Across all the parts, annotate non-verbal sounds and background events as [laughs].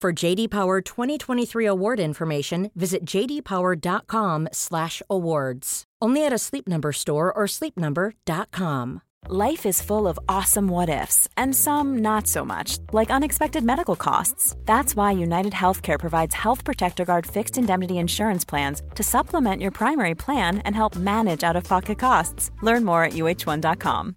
For JD Power 2023 award information, visit jdpower.com/awards. Only at a Sleep Number store or sleepnumber.com. Life is full of awesome what ifs, and some not so much, like unexpected medical costs. That's why United Healthcare provides Health Protector Guard fixed indemnity insurance plans to supplement your primary plan and help manage out of pocket costs. Learn more at uh1.com.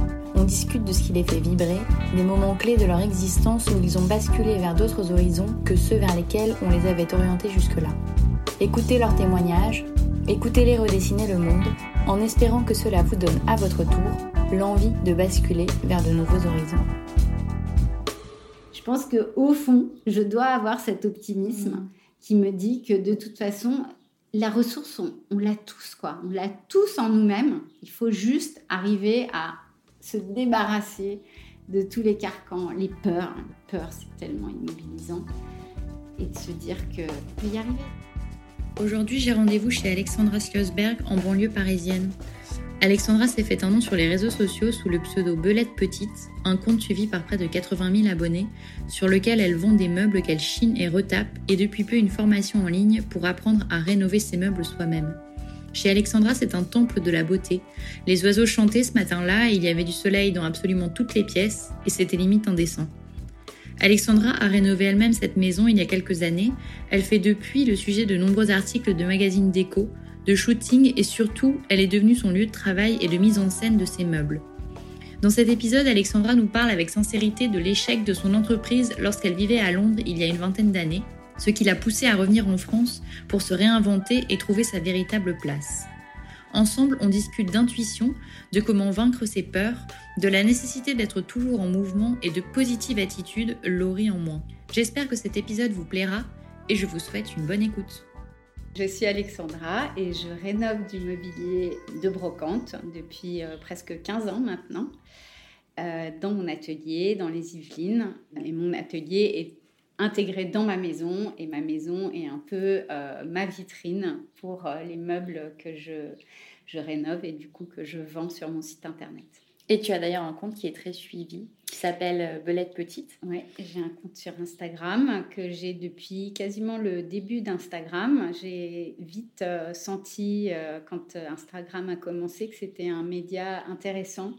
On discute de ce qui les fait vibrer, des moments clés de leur existence où ils ont basculé vers d'autres horizons que ceux vers lesquels on les avait orientés jusque-là. Écoutez leurs témoignages, écoutez-les redessiner le monde, en espérant que cela vous donne à votre tour l'envie de basculer vers de nouveaux horizons. Je pense que au fond, je dois avoir cet optimisme Mm. qui me dit que de toute façon, la ressource, on, on l'a tous, quoi. On l'a tous en nous-mêmes. Il faut juste arriver à se débarrasser de tous les carcans, les peurs. Les peurs, c'est tellement immobilisant. Et de se dire que peut y arriver. Aujourd'hui, j'ai rendez-vous chez Alexandra Schlossberg en banlieue parisienne. Alexandra s'est fait un nom sur les réseaux sociaux sous le pseudo Belette Petite, un compte suivi par près de 80 000 abonnés, sur lequel elle vend des meubles qu'elle chine et retape, et depuis peu une formation en ligne pour apprendre à rénover ses meubles soi-même. Chez Alexandra, c'est un temple de la beauté. Les oiseaux chantaient ce matin-là, il y avait du soleil dans absolument toutes les pièces, et c'était limite indécent. Alexandra a rénové elle-même cette maison il y a quelques années. Elle fait depuis le sujet de nombreux articles de magazines déco, de shooting et surtout, elle est devenue son lieu de travail et de mise en scène de ses meubles. Dans cet épisode, Alexandra nous parle avec sincérité de l'échec de son entreprise lorsqu'elle vivait à Londres il y a une vingtaine d'années, ce qui l'a poussée à revenir en France pour se réinventer et trouver sa véritable place. Ensemble, on discute d'intuition, de comment vaincre ses peurs, de la nécessité d'être toujours en mouvement et de positive attitude, Laurie en moins. J'espère que cet épisode vous plaira et je vous souhaite une bonne écoute. Je suis Alexandra et je rénove du mobilier de brocante depuis euh, presque 15 ans maintenant euh, dans mon atelier, dans les Yvelines. Et mon atelier est intégré dans ma maison et ma maison est un peu euh, ma vitrine pour euh, les meubles que je, je rénove et du coup que je vends sur mon site internet. Et tu as d'ailleurs un compte qui est très suivi, qui s'appelle euh, Belette Petite. Oui, j'ai un compte sur Instagram que j'ai depuis quasiment le début d'Instagram. J'ai vite euh, senti, euh, quand Instagram a commencé, que c'était un média intéressant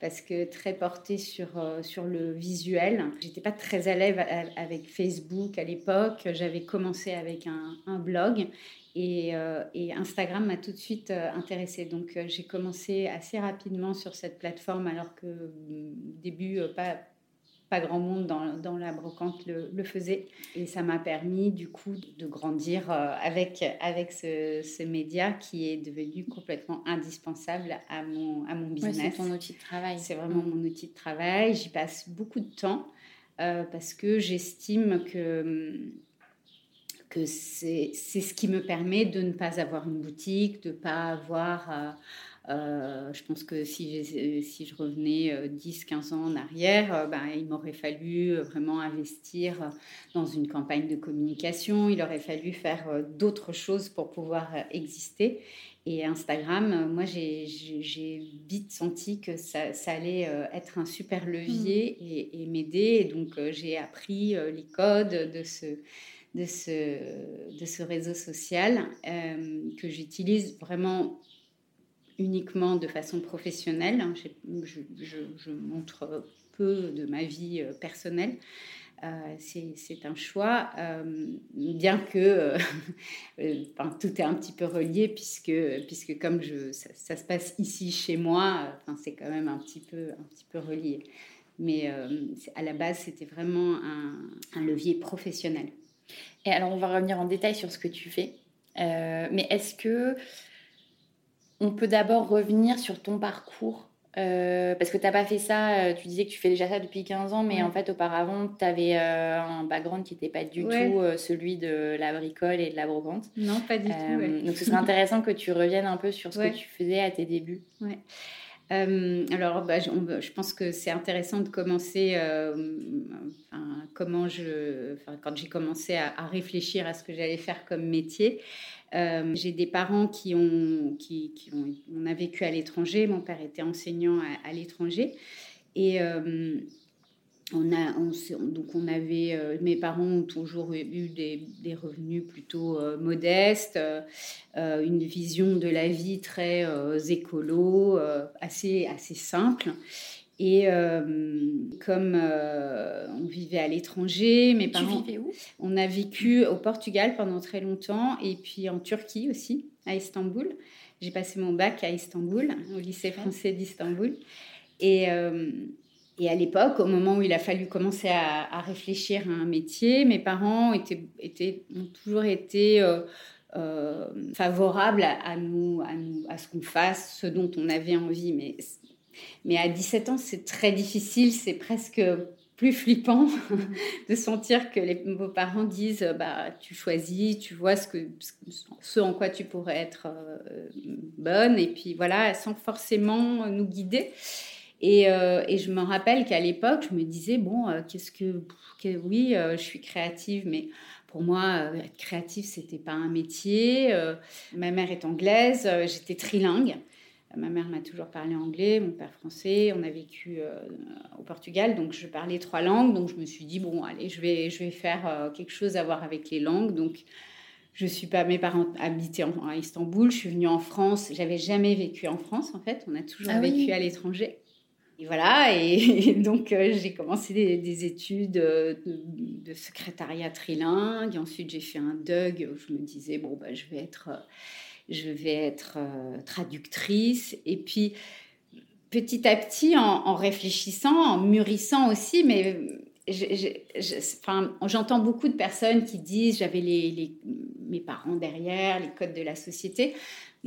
parce que très porté sur, euh, sur le visuel. J'étais pas très à l'aise avec Facebook à l'époque. J'avais commencé avec un, blog et, euh, et Instagram m'a tout de suite euh, intéressée. Donc j'ai commencé assez rapidement sur cette plateforme alors que au début, pas, pas grand monde dans, dans la brocante le, le faisait. Et ça m'a permis du coup de grandir euh, avec, avec ce, ce média qui est devenu complètement indispensable à mon, à mon Ouais, business. c'est ton outil de travail. C'est vraiment mon outil de travail. J'y passe beaucoup de temps euh, parce que j'estime que, que c'est c'est ce qui me permet de ne pas avoir une boutique, de ne pas avoir euh, Euh, je pense que si, si je revenais 10-15 ans en arrière, ben, il m'aurait fallu vraiment investir dans une campagne de communication, il aurait fallu faire d'autres choses pour pouvoir exister. Et Instagram, moi, j'ai vite senti que ça, allait être un super levier mmh. et, et m'aider. Et donc, j'ai appris les codes de ce, de ce, de ce réseau social euh, que j'utilise vraiment uniquement de façon professionnelle. Hein, je, montre peu de ma vie euh, personnelle. Euh, c'est un choix, bien que [laughs] tout est un petit peu relié, puisque, puisque comme je, ça, se passe ici chez moi, enfin, c'est quand même un petit peu, un petit peu relié. Mais à la base, c'était vraiment un, levier professionnel. Et alors, on va revenir en détail sur ce que tu fais. Euh, mais est-ce que on peut d'abord revenir sur ton parcours euh, parce que tu n'as pas fait ça, euh, tu disais que tu fais déjà ça depuis 15 ans, mais en fait, auparavant, tu avais un background qui n'était pas du tout celui de la bricole et de la brocante. Non, pas du tout. Donc, ce serait intéressant que tu reviennes un peu sur ce que tu faisais à tes débuts. Ouais. Euh, alors, bah, je, pense que c'est intéressant de commencer, euh, comment je, quand j'ai commencé à, réfléchir à ce que j'allais faire comme métier. Euh, j'ai des parents qui ont, qui, ont, on a vécu à l'étranger. Mon père était enseignant à, l'étranger. Et on a, donc on avait, euh, mes parents ont toujours eu des, revenus plutôt euh, modestes, euh, une vision de la vie très écolo, assez, assez simple. Et comme on vivait à l'étranger, mes parents, où? On a vécu au Portugal pendant très longtemps et puis en Turquie aussi, à Istanbul. J'ai passé mon bac à Istanbul, au lycée français d'Istanbul. Et et à l'époque, au moment où il a fallu commencer à, réfléchir à un métier, mes parents étaient, étaient ont toujours été euh, euh, favorables à, nous, à, nous, à ce qu'on fasse ce dont on avait envie. Mais, mais à 17 ans, c'est très difficile, c'est presque plus flippant [laughs] de sentir que les, vos parents disent bah, tu choisis, tu vois ce, que, ce en quoi tu pourrais être euh, bonne, et puis voilà, sans forcément nous guider. Euh, et, je me rappelle qu'à l'époque, je me disais, bon, euh, qu'est-ce que, Oui, euh, je suis créative, mais pour moi, être créative, c'était pas un métier. ma mère est anglaise, j'étais trilingue. Ma mère m'a toujours parlé anglais, mon père français. On a vécu au Portugal, donc je parlais trois langues. Donc je me suis dit, bon, allez, je vais, je vais faire quelque chose à voir avec les langues. Donc je suis pas, mes parents habitaient à Istanbul, je suis venue en France. J'avais jamais vécu en France, en fait. On a toujours ah vécu à l'étranger. Et voilà, et, [laughs] donc euh, j'ai commencé des, études euh, de, secrétariat trilingue. Et ensuite, j'ai fait un DUG où je me disais, bon, bah, je vais être, euh, je vais être traductrice. Et puis, petit à petit, en, réfléchissant, en mûrissant aussi, mais j'entends beaucoup de personnes qui disent j'avais mes parents derrière, les codes de la société.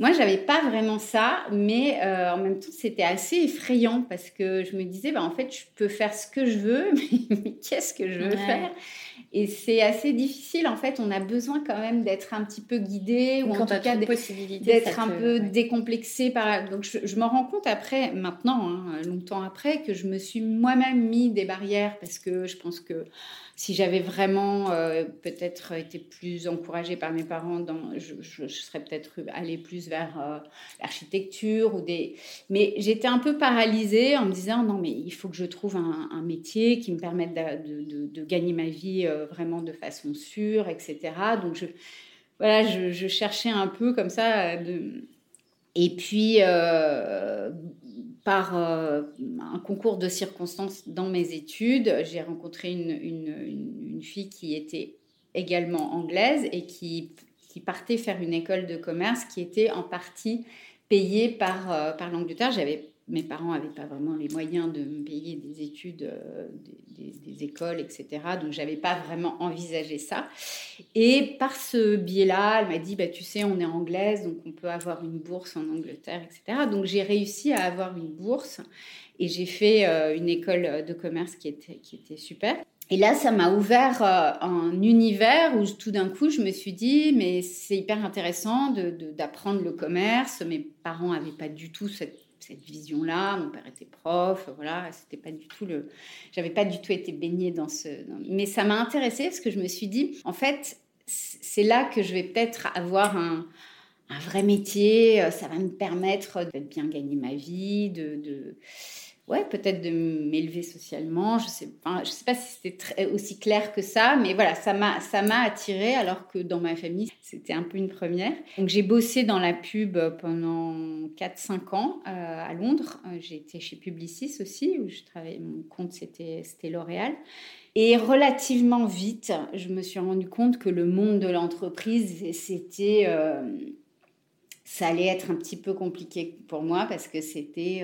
Moi, j'avais pas vraiment ça, mais euh, en même temps, c'était assez effrayant parce que je me disais, bah, en fait, je peux faire ce que je veux, [laughs] mais, qu'est-ce que je veux faire? Et c'est assez difficile. En fait, on a besoin quand même d'être un petit peu guidé ou en tout cas d'être un peu décomplexé. Par... Donc, je, me rends compte après, maintenant, hein, longtemps après, que je me suis moi-même mis des barrières parce que je pense que si j'avais vraiment euh, peut-être été plus encouragée par mes parents, dans, je, serais peut-être allée plus vers euh, l'architecture ou des. Mais j'étais un peu paralysée en me disant non mais il faut que je trouve un, métier qui me permette de, gagner ma vie euh, vraiment de façon sûre, etc. Donc je voilà, je, cherchais un peu comme ça de. Et puis, par euh, un concours de circonstances dans mes études, j'ai rencontré une, fille qui était également anglaise et qui, partait faire une école de commerce qui était en partie payée par, euh, l'Angleterre. Mes parents n'avaient pas vraiment les moyens de me payer des études, euh, des, écoles, etc. Donc, j'avais pas vraiment envisagé ça. Et par ce biais-là, elle m'a dit, bah, tu sais, on est anglaise, donc on peut avoir une bourse en Angleterre, etc. Donc, j'ai réussi à avoir une bourse et j'ai fait euh, une école de commerce qui était, qui était super. Et là, ça m'a ouvert euh, un univers où tout d'un coup, je me suis dit, mais c'est hyper intéressant d'apprendre le commerce. Mes parents n'avaient pas du tout cette, vision-là. Mon père était prof, voilà, c'était pas du tout le. J'avais pas du tout été baignée dans ce. Mais ça m'a intéressée parce que je me suis dit, en fait, c'est là que je vais peut-être avoir un, vrai métier. Ça va me permettre de bien gagner ma vie, de ouais, peut-être de m'élever socialement. Je sais, je sais pas si c'était aussi clair que ça, mais voilà, ça m'a, ça m'a attiré alors que dans ma famille, c'était un peu une première. Donc j'ai bossé dans la pub pendant 4-5 ans euh, à Londres. Euh, j'ai été chez Publicis aussi, où je travaillais, mon compte c'était, c'était L'Oréal. Et relativement vite, je me suis rendu compte que le monde de l'entreprise, c'était... Euh, ça allait être un petit peu compliqué pour moi parce que c'était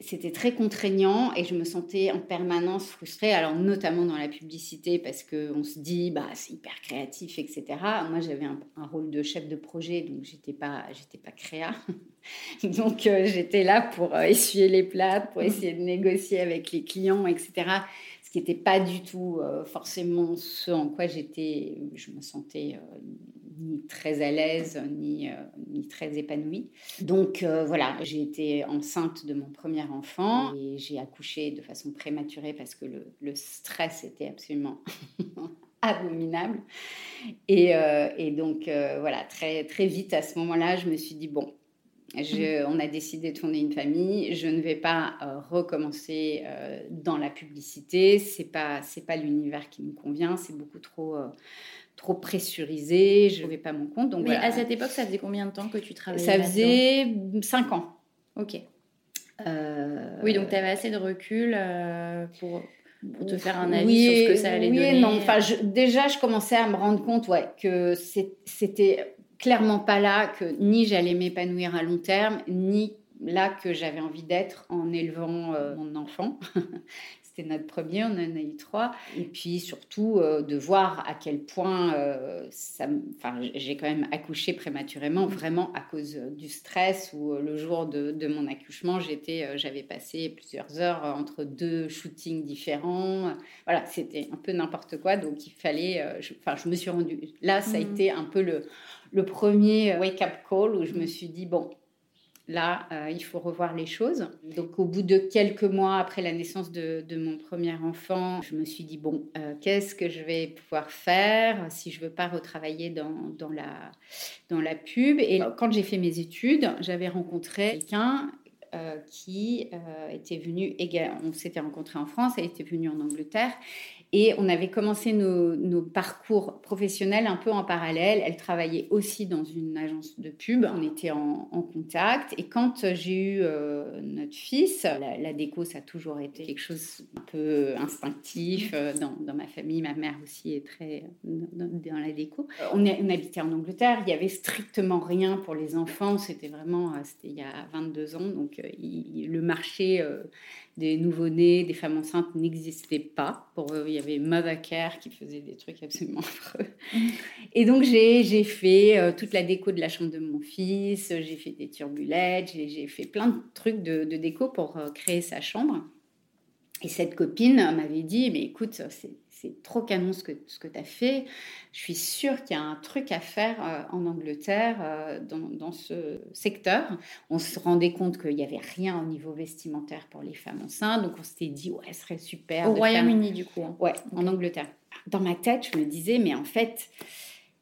c'était très contraignant et je me sentais en permanence frustrée, alors notamment dans la publicité parce qu'on se dit bah c'est hyper créatif etc. Moi j'avais un, rôle de chef de projet donc j'étais pas j'étais pas créa [laughs] donc euh, j'étais là pour euh, essuyer les plats, pour essayer de négocier avec les clients etc. Ce qui n'était pas du tout euh, forcément ce en quoi j'étais, je me sentais ni très à l'aise, ni, euh, ni très épanouie. Donc euh, voilà, j'ai été enceinte de mon premier enfant et j'ai accouché de façon prématurée parce que le, le stress était absolument [laughs] abominable. Et, euh, et donc voilà, très, très vite à ce moment-là, je me suis dit, bon, je, on a décidé de fonder une famille. Je ne vais pas recommencer dans la publicité. C'est pas c'est pas l'univers qui me convient. C'est beaucoup trop trop pressurisée, je n'avais pas mon compte. Donc Mais à cette époque, ça faisait combien de temps que tu travaillais Ça faisait 5 ans. Ok. Euh, oui, donc tu avais assez de recul euh, pour, pour, te faire un avis sur ce que ça allait oui donner. non. Enfin, déjà, je commençais à me rendre compte ouais, que c'était clairement pas là que ni j'allais m'épanouir à long terme, ni là que j'avais envie d'être en élevant euh, mon enfant. [laughs] C'était notre premier, on en a eu trois. Et puis surtout euh, de voir à quel point euh, ça, enfin, j'ai quand même accouché prématurément, vraiment à cause euh, du stress où le jour de, de mon accouchement, j'étais, j'avais passé plusieurs heures entre deux shootings différents. Voilà, c'était un peu n'importe quoi. Donc il fallait, enfin, je me suis rendue. Là, ça a mmh. été un peu le, le premier wake-up call où je me suis dit, bon, là, euh, il faut revoir les choses. Donc, au bout de quelques mois après la naissance de, mon premier enfant, je me suis dit, bon, euh, qu'est-ce que je vais pouvoir faire si je veux pas retravailler dans, dans, la, dans la pub? Et quand j'ai fait mes études, j'avais rencontré quelqu'un euh, qui était venu, on s'était rencontré en France, elle était venue en Angleterre, et on avait commencé nos, parcours professionnels un peu en parallèle. Elle travaillait aussi dans une agence de pub. On était en, contact. Et quand j'ai eu euh, notre fils, la, déco, ça a toujours été quelque chose un peu instinctif euh, dans, ma famille. Ma mère aussi est très dans, la déco. On, habitait en Angleterre. Il y avait strictement rien pour les enfants. C'était vraiment, euh, c'était il y a 22 ans. Donc le marché des nouveau-nés, des femmes enceintes n'existaient pas. Pour eux, il y avait Mother Care qui faisait des trucs absolument affreux. Et donc, j'ai fait euh, toute la déco de la chambre de mon fils, j'ai fait des turbulettes, j'ai fait plein de trucs de, de déco pour euh, créer sa chambre. Et cette copine m'avait dit, mais écoute, c'est trop canon ce que, ce que tu as fait. Je suis sûre qu'il y a un truc à faire euh, en Angleterre euh, dans, dans, ce secteur. On se rendait compte qu'il n'y avait rien au niveau vestimentaire pour les femmes enceintes. Donc on s'était dit, ouais, ce serait super. Au Royaume-Uni, du coup. Hein. Ouais, en Angleterre. Dans ma tête, je me disais, mais en fait,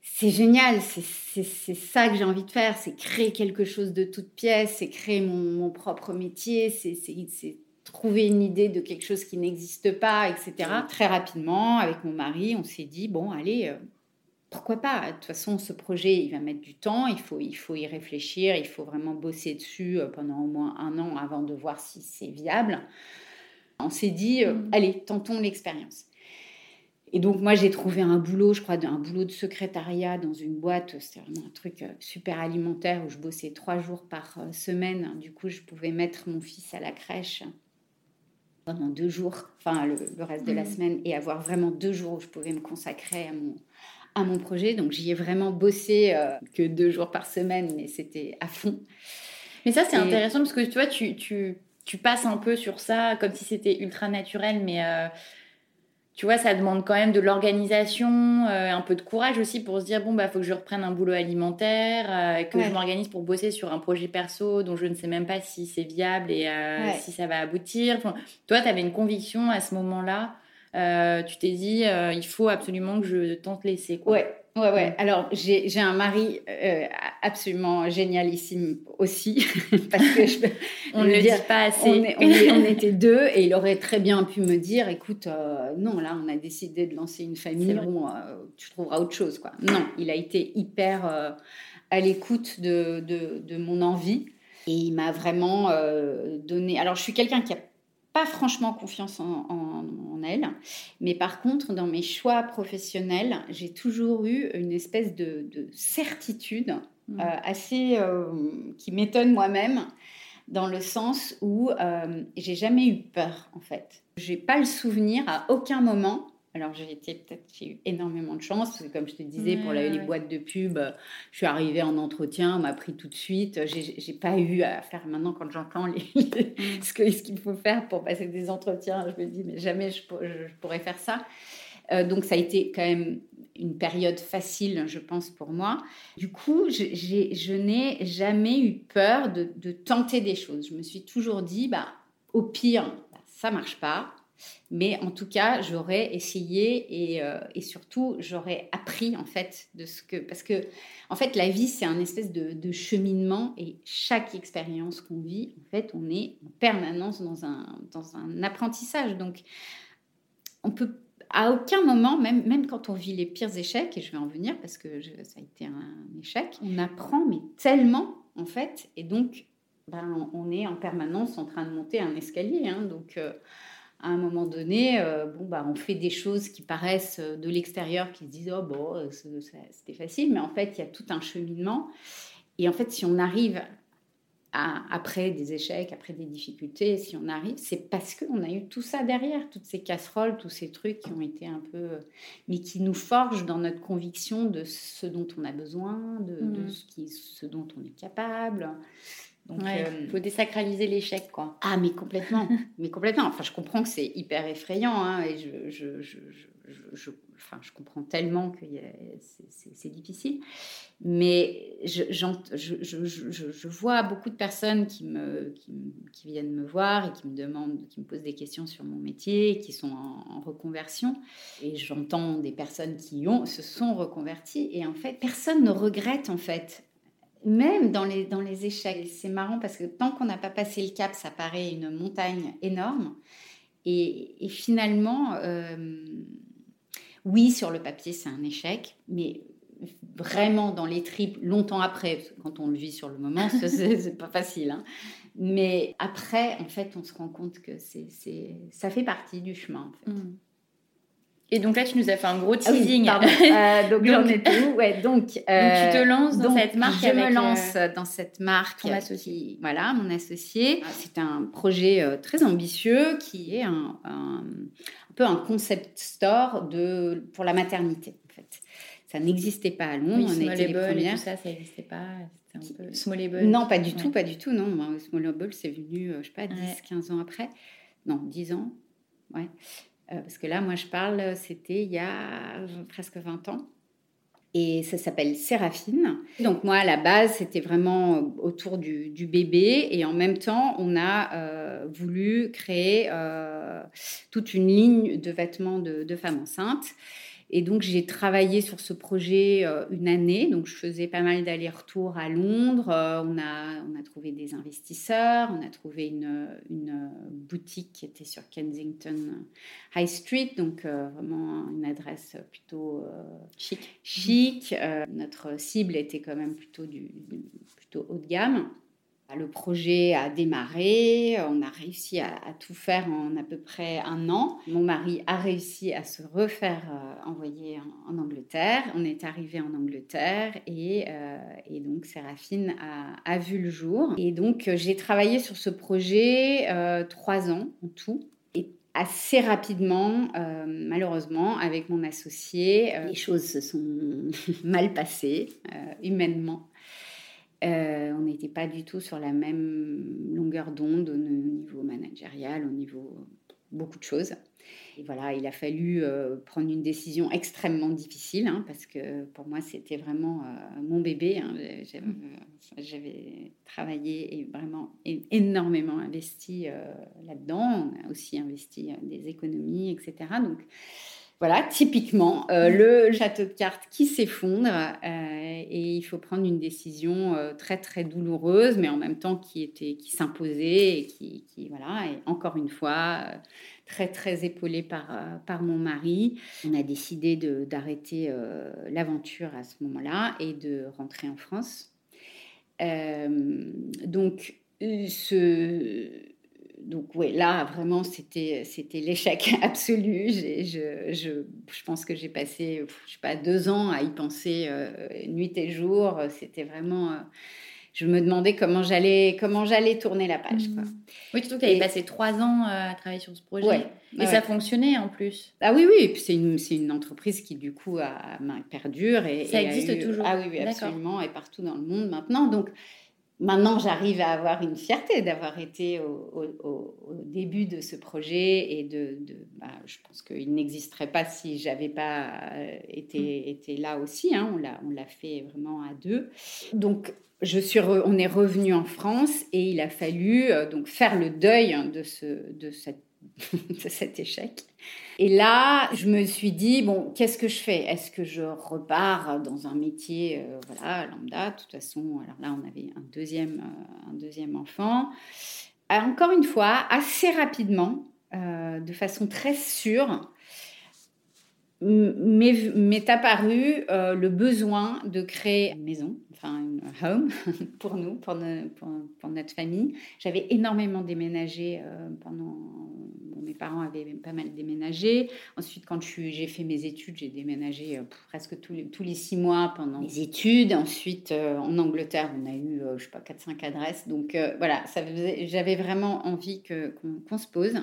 c'est génial, c'est ça que j'ai envie de faire, c'est créer quelque chose de toute pièce, c'est créer mon, mon propre métier, c'est trouver une idée de quelque chose qui n'existe pas, etc. Très rapidement, avec mon mari, on s'est dit, bon, allez, euh, pourquoi pas? De toute façon, ce projet, il va mettre du temps, il faut, il faut y réfléchir, il faut vraiment bosser dessus euh, pendant au moins un an avant de voir si c'est viable. On s'est dit, euh, mm. allez, tentons l'expérience. Et donc, moi, j'ai trouvé un boulot, je crois, un boulot de secrétariat dans une boîte. C'était vraiment un truc super alimentaire où je bossais trois jours par semaine. Du coup, je pouvais mettre mon fils à la crèche pendant deux jours, enfin le, reste de la mm. semaine, et avoir vraiment deux jours où je pouvais me consacrer à mon, à mon projet. Donc j'y ai vraiment bossé euh, que deux jours par semaine, mais c'était à fond. Mais ça, c'est intéressant parce que tu vois, tu, tu, tu, passes un peu sur ça comme si c'était ultra naturel, mais euh, tu vois, ça demande quand même de l'organisation, euh, un peu de courage aussi pour se dire bon bah faut que je reprenne un boulot alimentaire, euh, que je m'organise pour bosser sur un projet perso dont je ne sais même pas si c'est viable et euh, si ça va aboutir. toi, tu avais une conviction à ce moment-là. tu t'es dit il faut absolument que je tente l'essai. Ouais, Ouais, ouais. Alors, j'ai un mari euh, absolument génialissime aussi, [laughs] parce que je, [laughs] on ne le dit pas assez. On, on, était deux et il aurait très bien pu me dire, écoute, euh, non, là, on a décidé de lancer une famille, bon, euh, tu trouveras autre chose, quoi. Non, il a été hyper à l'écoute de, de, de, mon envie et il m'a vraiment donné. Alors, je suis quelqu'un qui a pas franchement confiance en, elle, mais par contre, dans mes choix professionnels, j'ai toujours eu une espèce de, certitude mmh. euh, assez euh, qui m'étonne moi-même, dans le sens où euh, j'ai jamais eu peur en fait. J'ai pas le souvenir à aucun moment alors j'ai été peut-être j'ai eu énormément de chance parce que comme je te disais pour les boîtes de pub, je suis arrivée en entretien, on m'a pris tout de suite. J'ai pas eu à faire maintenant quand j'entends les, [laughs] mm. ce qu'il ce qu'il faut faire pour passer des entretiens, je me dis mais jamais je, pourrais faire ça. Euh, donc ça a été quand même une période facile, je pense, pour moi. Du coup, je, je n'ai jamais eu peur de, de, tenter des choses. Je me suis toujours dit, bah, au pire, bah, ça marche pas mais en tout cas, j'aurais essayé et, euh, et surtout, j'aurais appris en fait de ce que. Parce que, en fait, la vie, c'est un espèce de, de, cheminement et chaque expérience qu'on vit, en fait, on est en permanence dans un, dans un apprentissage. Donc, on peut. À aucun moment, même, même quand on vit les pires échecs, et je vais en venir parce que ça a été un échec, on apprend, mais tellement, en fait, et donc, ben, on est en permanence en train de monter un escalier. Hein, donc, euh, à un moment donné, euh, bon, bah, on fait des choses qui paraissent euh, de l'extérieur, qui se disent oh bon, euh, c'était facile, mais en fait, il y a tout un cheminement. Et en fait, si on arrive à, après des échecs, après des difficultés, si on arrive, c'est parce qu'on a eu tout ça derrière, toutes ces casseroles, tous ces trucs qui ont été un peu, mais qui nous forgent dans notre conviction de ce dont on a besoin, de, de mmh. ce, qui, ce dont on est capable. Donc, il euh, faut désacraliser l'échec, quoi. Ah, mais complètement. [laughs] mais complètement. Enfin, je comprends que c'est hyper effrayant, hein, et je, je, je, je, enfin, je comprends tellement que c'est difficile. Mais je, je, vois beaucoup de personnes qui, me, qui, viennent me voir et qui me demandent, qui me posent des questions sur mon métier, qui sont en, en reconversion. Et j'entends des personnes qui ont, se sont reconverties. Et en fait, personne ne regrette, en fait même dans les, dans les échecs, c'est marrant parce que tant qu'on n'a pas passé le cap, ça paraît une montagne énorme. Et, finalement, euh, oui, sur le papier, c'est un échec, mais vraiment dans les tripes, longtemps après, quand on le vit sur le moment, [laughs] c'est pas facile. Hein. Mais après, en fait, on se rend compte que c'est, ça fait partie du chemin. En fait. Mmh. Et donc là, tu nous as fait un gros ah teasing. [laughs] euh, donc j'en étais où? Ouais, donc, euh, tu te lances dans cette marque Je me lance euh, dans cette marque. Ton associé. Voilà, mon associé. Ah, c'est un projet euh, très ambitieux qui est un, un, un, peu un concept store de, pour la maternité, en fait. Ça n'existait pas à Londres. Oui, on était les premières. Et tout ça, ça n'existait pas. Un peu Smallable. Non, pas du tout, pas du tout. Non, Smallable, c'est venu, je sais pas, 10, 15 ans après. Non, 10 ans. Ouais. Euh, parce que là, moi, je parle, c'était il y a presque 20 ans. Et ça s'appelle Séraphine. Donc moi, à la base, c'était vraiment autour du, bébé. Et en même temps, on a euh, voulu créer euh, toute une ligne de vêtements de femmes enceintes. Et donc, j'ai travaillé sur ce projet euh, une année. Donc, je faisais pas mal d'allers-retours à Londres. Euh, on, a, on a trouvé des investisseurs. On a trouvé une, une boutique qui était sur Kensington High Street. Donc, vraiment une adresse plutôt chic. chic. notre cible était quand même plutôt, du, plutôt haut de gamme. Le projet a démarré, on a réussi à, tout faire en à peu près un an. Mon mari a réussi à se refaire euh, envoyer en, Angleterre. On est arrivé en Angleterre et, euh, donc Séraphine a, vu le jour. Et donc euh, j'ai travaillé sur ce projet trois ans en tout. Et assez rapidement, malheureusement, avec mon associé, les choses se sont [laughs] mal passées humainement. Euh, on n'était pas du tout sur la même longueur d'onde au niveau managérial, au niveau beaucoup de choses. Et voilà, il a fallu euh, prendre une décision extrêmement difficile, hein, parce que pour moi, c'était vraiment euh, mon bébé. Hein. J'avais travaillé et vraiment énormément investi là-dedans. On a aussi investi des économies, etc. Donc, voilà, typiquement, euh, le château de cartes qui s'effondre euh, et il faut prendre une décision euh, très très douloureuse, mais en même temps qui était qui s'imposait et qui, voilà et encore une fois très très épaulée par par mon mari. On a décidé d'arrêter l'aventure à ce moment-là et de rentrer en France. donc ce donc ouais, là vraiment c'était c'était l'échec [laughs] absolu. Je, je, je, pense que j'ai passé je sais pas deux ans à y penser euh, nuit et jour. C'était vraiment euh, je me demandais comment j'allais comment j'allais tourner la page. Quoi. Mmh. Oui, surtout que tu avais passé trois ans euh, à travailler sur ce projet. et ça fonctionnait en plus. Ah oui, oui. c'est une, une, entreprise qui, du coup, a, perdure. Et, ça existe toujours. Ah oui, oui absolument. Et partout dans le monde maintenant. Donc, Maintenant, j'arrive à avoir une fierté d'avoir été au, début de ce projet et de, bah, je pense qu'il n'existerait pas si j'avais pas euh, été, mm. été là aussi. Hein. On l'a fait vraiment à deux. Donc, je suis on est revenu en France et il a fallu euh, donc faire le deuil de, ce, de cette [laughs] de cet échec. Et là, je me suis dit, bon, qu'est-ce que je fais? Est-ce que je repars dans un métier, euh, voilà, lambda? De toute façon, alors là, on avait un deuxième, euh, un deuxième enfant. Euh, encore une fois, assez rapidement, de façon très sûre, m'est apparu le besoin de créer une maison, enfin une home [laughs] pour nous, pour, notre famille. J'avais énormément déménagé pendant mes parents avaient pas mal déménagé. Ensuite, quand j'ai fait mes études, j'ai déménagé euh, presque tous les, six mois pendant mes études. Ensuite, euh, en Angleterre, on a eu, euh, je sais pas, 4-5 adresses. Donc voilà, j'avais vraiment envie qu'on se pose.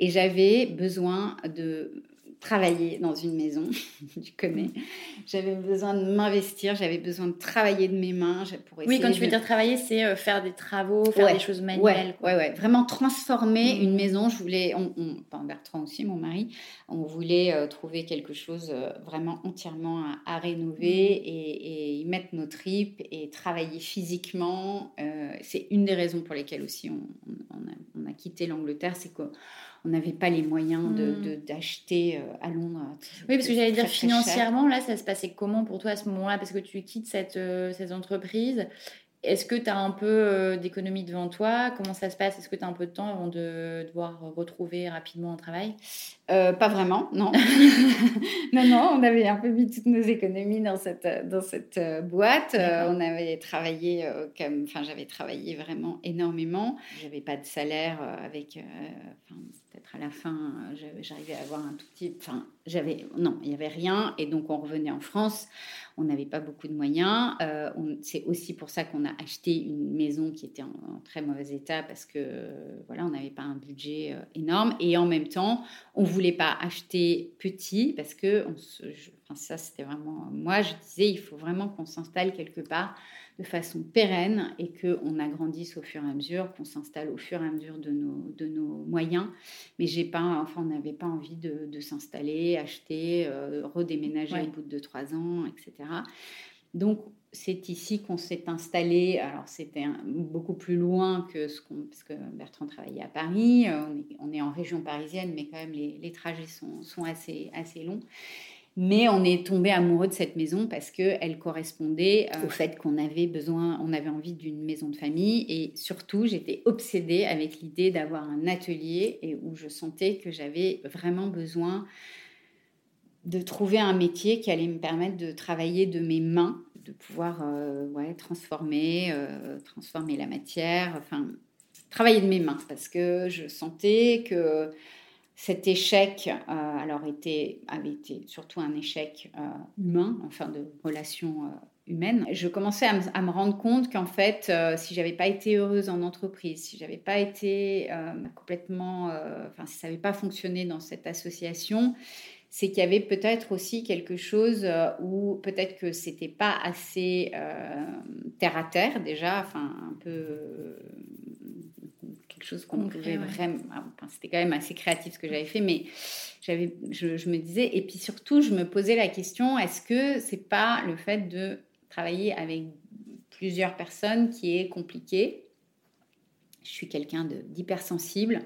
Et j'avais besoin de travailler dans une maison, [laughs] tu connais. J'avais besoin de m'investir, j'avais besoin de travailler de mes mains. Pour oui, quand tu veux dire travailler, c'est euh, faire des travaux, faire des choses manuelles. Ouais, ouais, vraiment transformer mm. une maison. Je voulais, on, Bertrand aussi, mon mari, on voulait euh, trouver quelque chose euh, vraiment entièrement à, rénover mm. et, y mettre nos tripes et travailler physiquement. c'est une des raisons pour lesquelles aussi on, on a, a, quitté l'Angleterre, c'est que on n'avait pas les moyens hmm. d'acheter euh, à Londres. Oui, parce que j'allais dire financièrement, là, ça se passait comment pour toi à ce moment-là? Parce que tu quittes cette, euh, cette entreprise est-ce que tu as un peu euh, d'économie devant toi? Comment ça se passe? Est-ce que tu as un peu de temps avant de devoir retrouver rapidement un travail? Euh, Pas vraiment, non. [laughs] [laughs] non, non, on avait un peu mis toutes nos économies dans cette, dans cette euh, boîte. on avait travaillé comme. Enfin, j'avais travaillé vraiment énormément. J'avais pas de salaire avec. Peut-être à la fin, j'arrivais à avoir un tout petit. Enfin, j'avais. Non, il n'y avait rien. Et donc, on revenait en France on n'avait pas beaucoup de moyens. Euh, c'est aussi pour ça qu'on a acheté une maison qui était en, très mauvais état parce que voilà, on n'avait pas un budget euh, énorme et en même temps, on voulait pas acheter petit parce que ça c'était vraiment moi je disais il faut vraiment qu'on s'installe quelque part de façon pérenne et qu'on agrandisse au fur et à mesure, qu'on s'installe au fur et à mesure de nos, de nos moyens. Mais j'ai pas, enfin, on n'avait pas envie de, de s'installer, acheter, euh, redéménager au bout de trois ans, etc. Donc, c'est ici qu'on s'est installé. Alors, c'était beaucoup plus loin que ce qu'on. Parce que Bertrand travaillait à Paris. Euh, on est, on est, en région parisienne, mais quand même, les, les trajets sont, sont, assez, assez longs. Mais on est tombé amoureux de cette maison parce qu'elle correspondait euh, au fait qu'on avait besoin, on avait envie d'une maison de famille. Et surtout, j'étais obsédée avec l'idée d'avoir un atelier et où je sentais que j'avais vraiment besoin de trouver un métier qui allait me permettre de travailler de mes mains, de pouvoir euh, ouais, transformer, euh, transformer la matière, enfin, travailler de mes mains parce que je sentais que cet échec euh, alors était, avait été surtout un échec euh, humain, enfin de relations euh, humaines. Je commençais à, me rendre compte qu'en fait, si j'avais pas été heureuse en entreprise, si j'avais pas été complètement, enfin si ça n'avait pas fonctionné dans cette association, c'est qu'il y avait peut-être aussi quelque chose où peut-être que c'était pas assez terre à terre déjà, enfin un peu quelque chose qu'on pouvait vraiment. Enfin, c'était quand même assez créatif ce que j'avais fait, mais j'avais, je, je, me disais, et puis surtout, je me posais la question est-ce que c'est pas le fait de travailler avec plusieurs personnes qui est compliqué je suis quelqu'un d'hypersensible,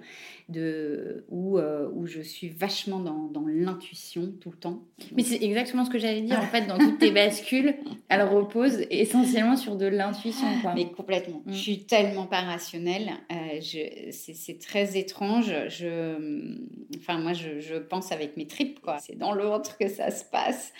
de, où, euh, où je suis vachement dans, dans l'intuition tout le temps. Mais c'est exactement ce que j'allais dire. en fait, dans toutes tes [laughs] bascules, elles reposent essentiellement sur de l'intuition. Mais complètement. Mm. Je suis tellement pas rationnelle. Euh, c'est très étrange. Je, enfin, moi, je, je pense avec mes tripes. C'est dans l'autre que ça se passe.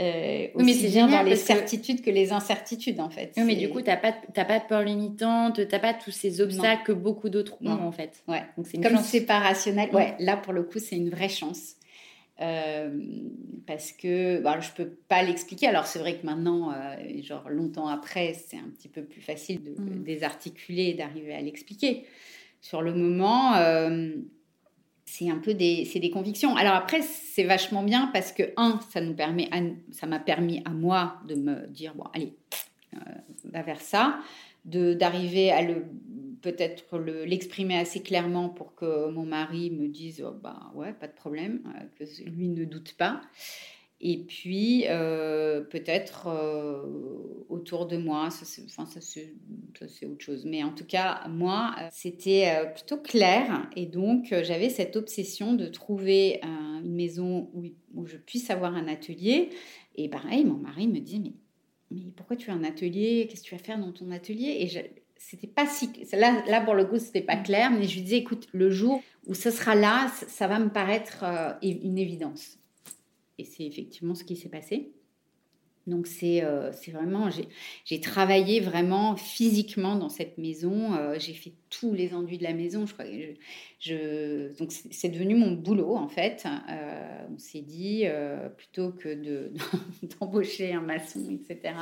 Euh, oui, mais c'est bien dans les certitudes que... les incertitudes, en fait. Oui, mais du coup, tu n'as pas, pas de peur limitante, tu n'as pas tous ces obstacles que beaucoup d'autres ont, en fait. Ouais. Donc, c'est Comme c'est pas rationnel, ouais, là, pour le coup, c'est une vraie chance. Euh, parce que bah, je peux pas l'expliquer. Alors c'est vrai que maintenant, euh, genre longtemps après, c'est un petit peu plus facile de mm. désarticuler et d'arriver à l'expliquer. Sur le moment, euh, c'est un peu des, des convictions. Alors après, c'est vachement bien parce que, un, ça nous permet, ça m'a permis à moi de me dire, bon, allez, euh, va vers ça, d'arriver à le, peut-être l'exprimer assez clairement pour que mon mari me dise, oh, bah ouais, pas de problème, euh, que lui ne doute pas. Et puis, euh, peut-être euh, autour de moi, ça c'est enfin, autre chose. Mais en tout cas, moi, c'était euh, plutôt clair. Et donc, j'avais cette obsession de trouver une maison où, où, je puisse avoir un atelier. Et pareil, mon mari me dit, mais, mais pourquoi tu as un atelier? Qu'est-ce que tu vas faire dans ton atelier? Et c'était pas si là, là pour le coup c'était pas clair mais je lui disais écoute le jour où ce sera là ça va me paraître une évidence et c'est effectivement ce qui s'est passé. Donc c'est euh, vraiment, j'ai travaillé vraiment physiquement dans cette maison. Euh, j'ai fait tous les enduits de la maison. Je crois. Je, donc c'est devenu mon boulot en fait. Euh, on s'est dit plutôt que [laughs] d'embaucher un maçon, etc.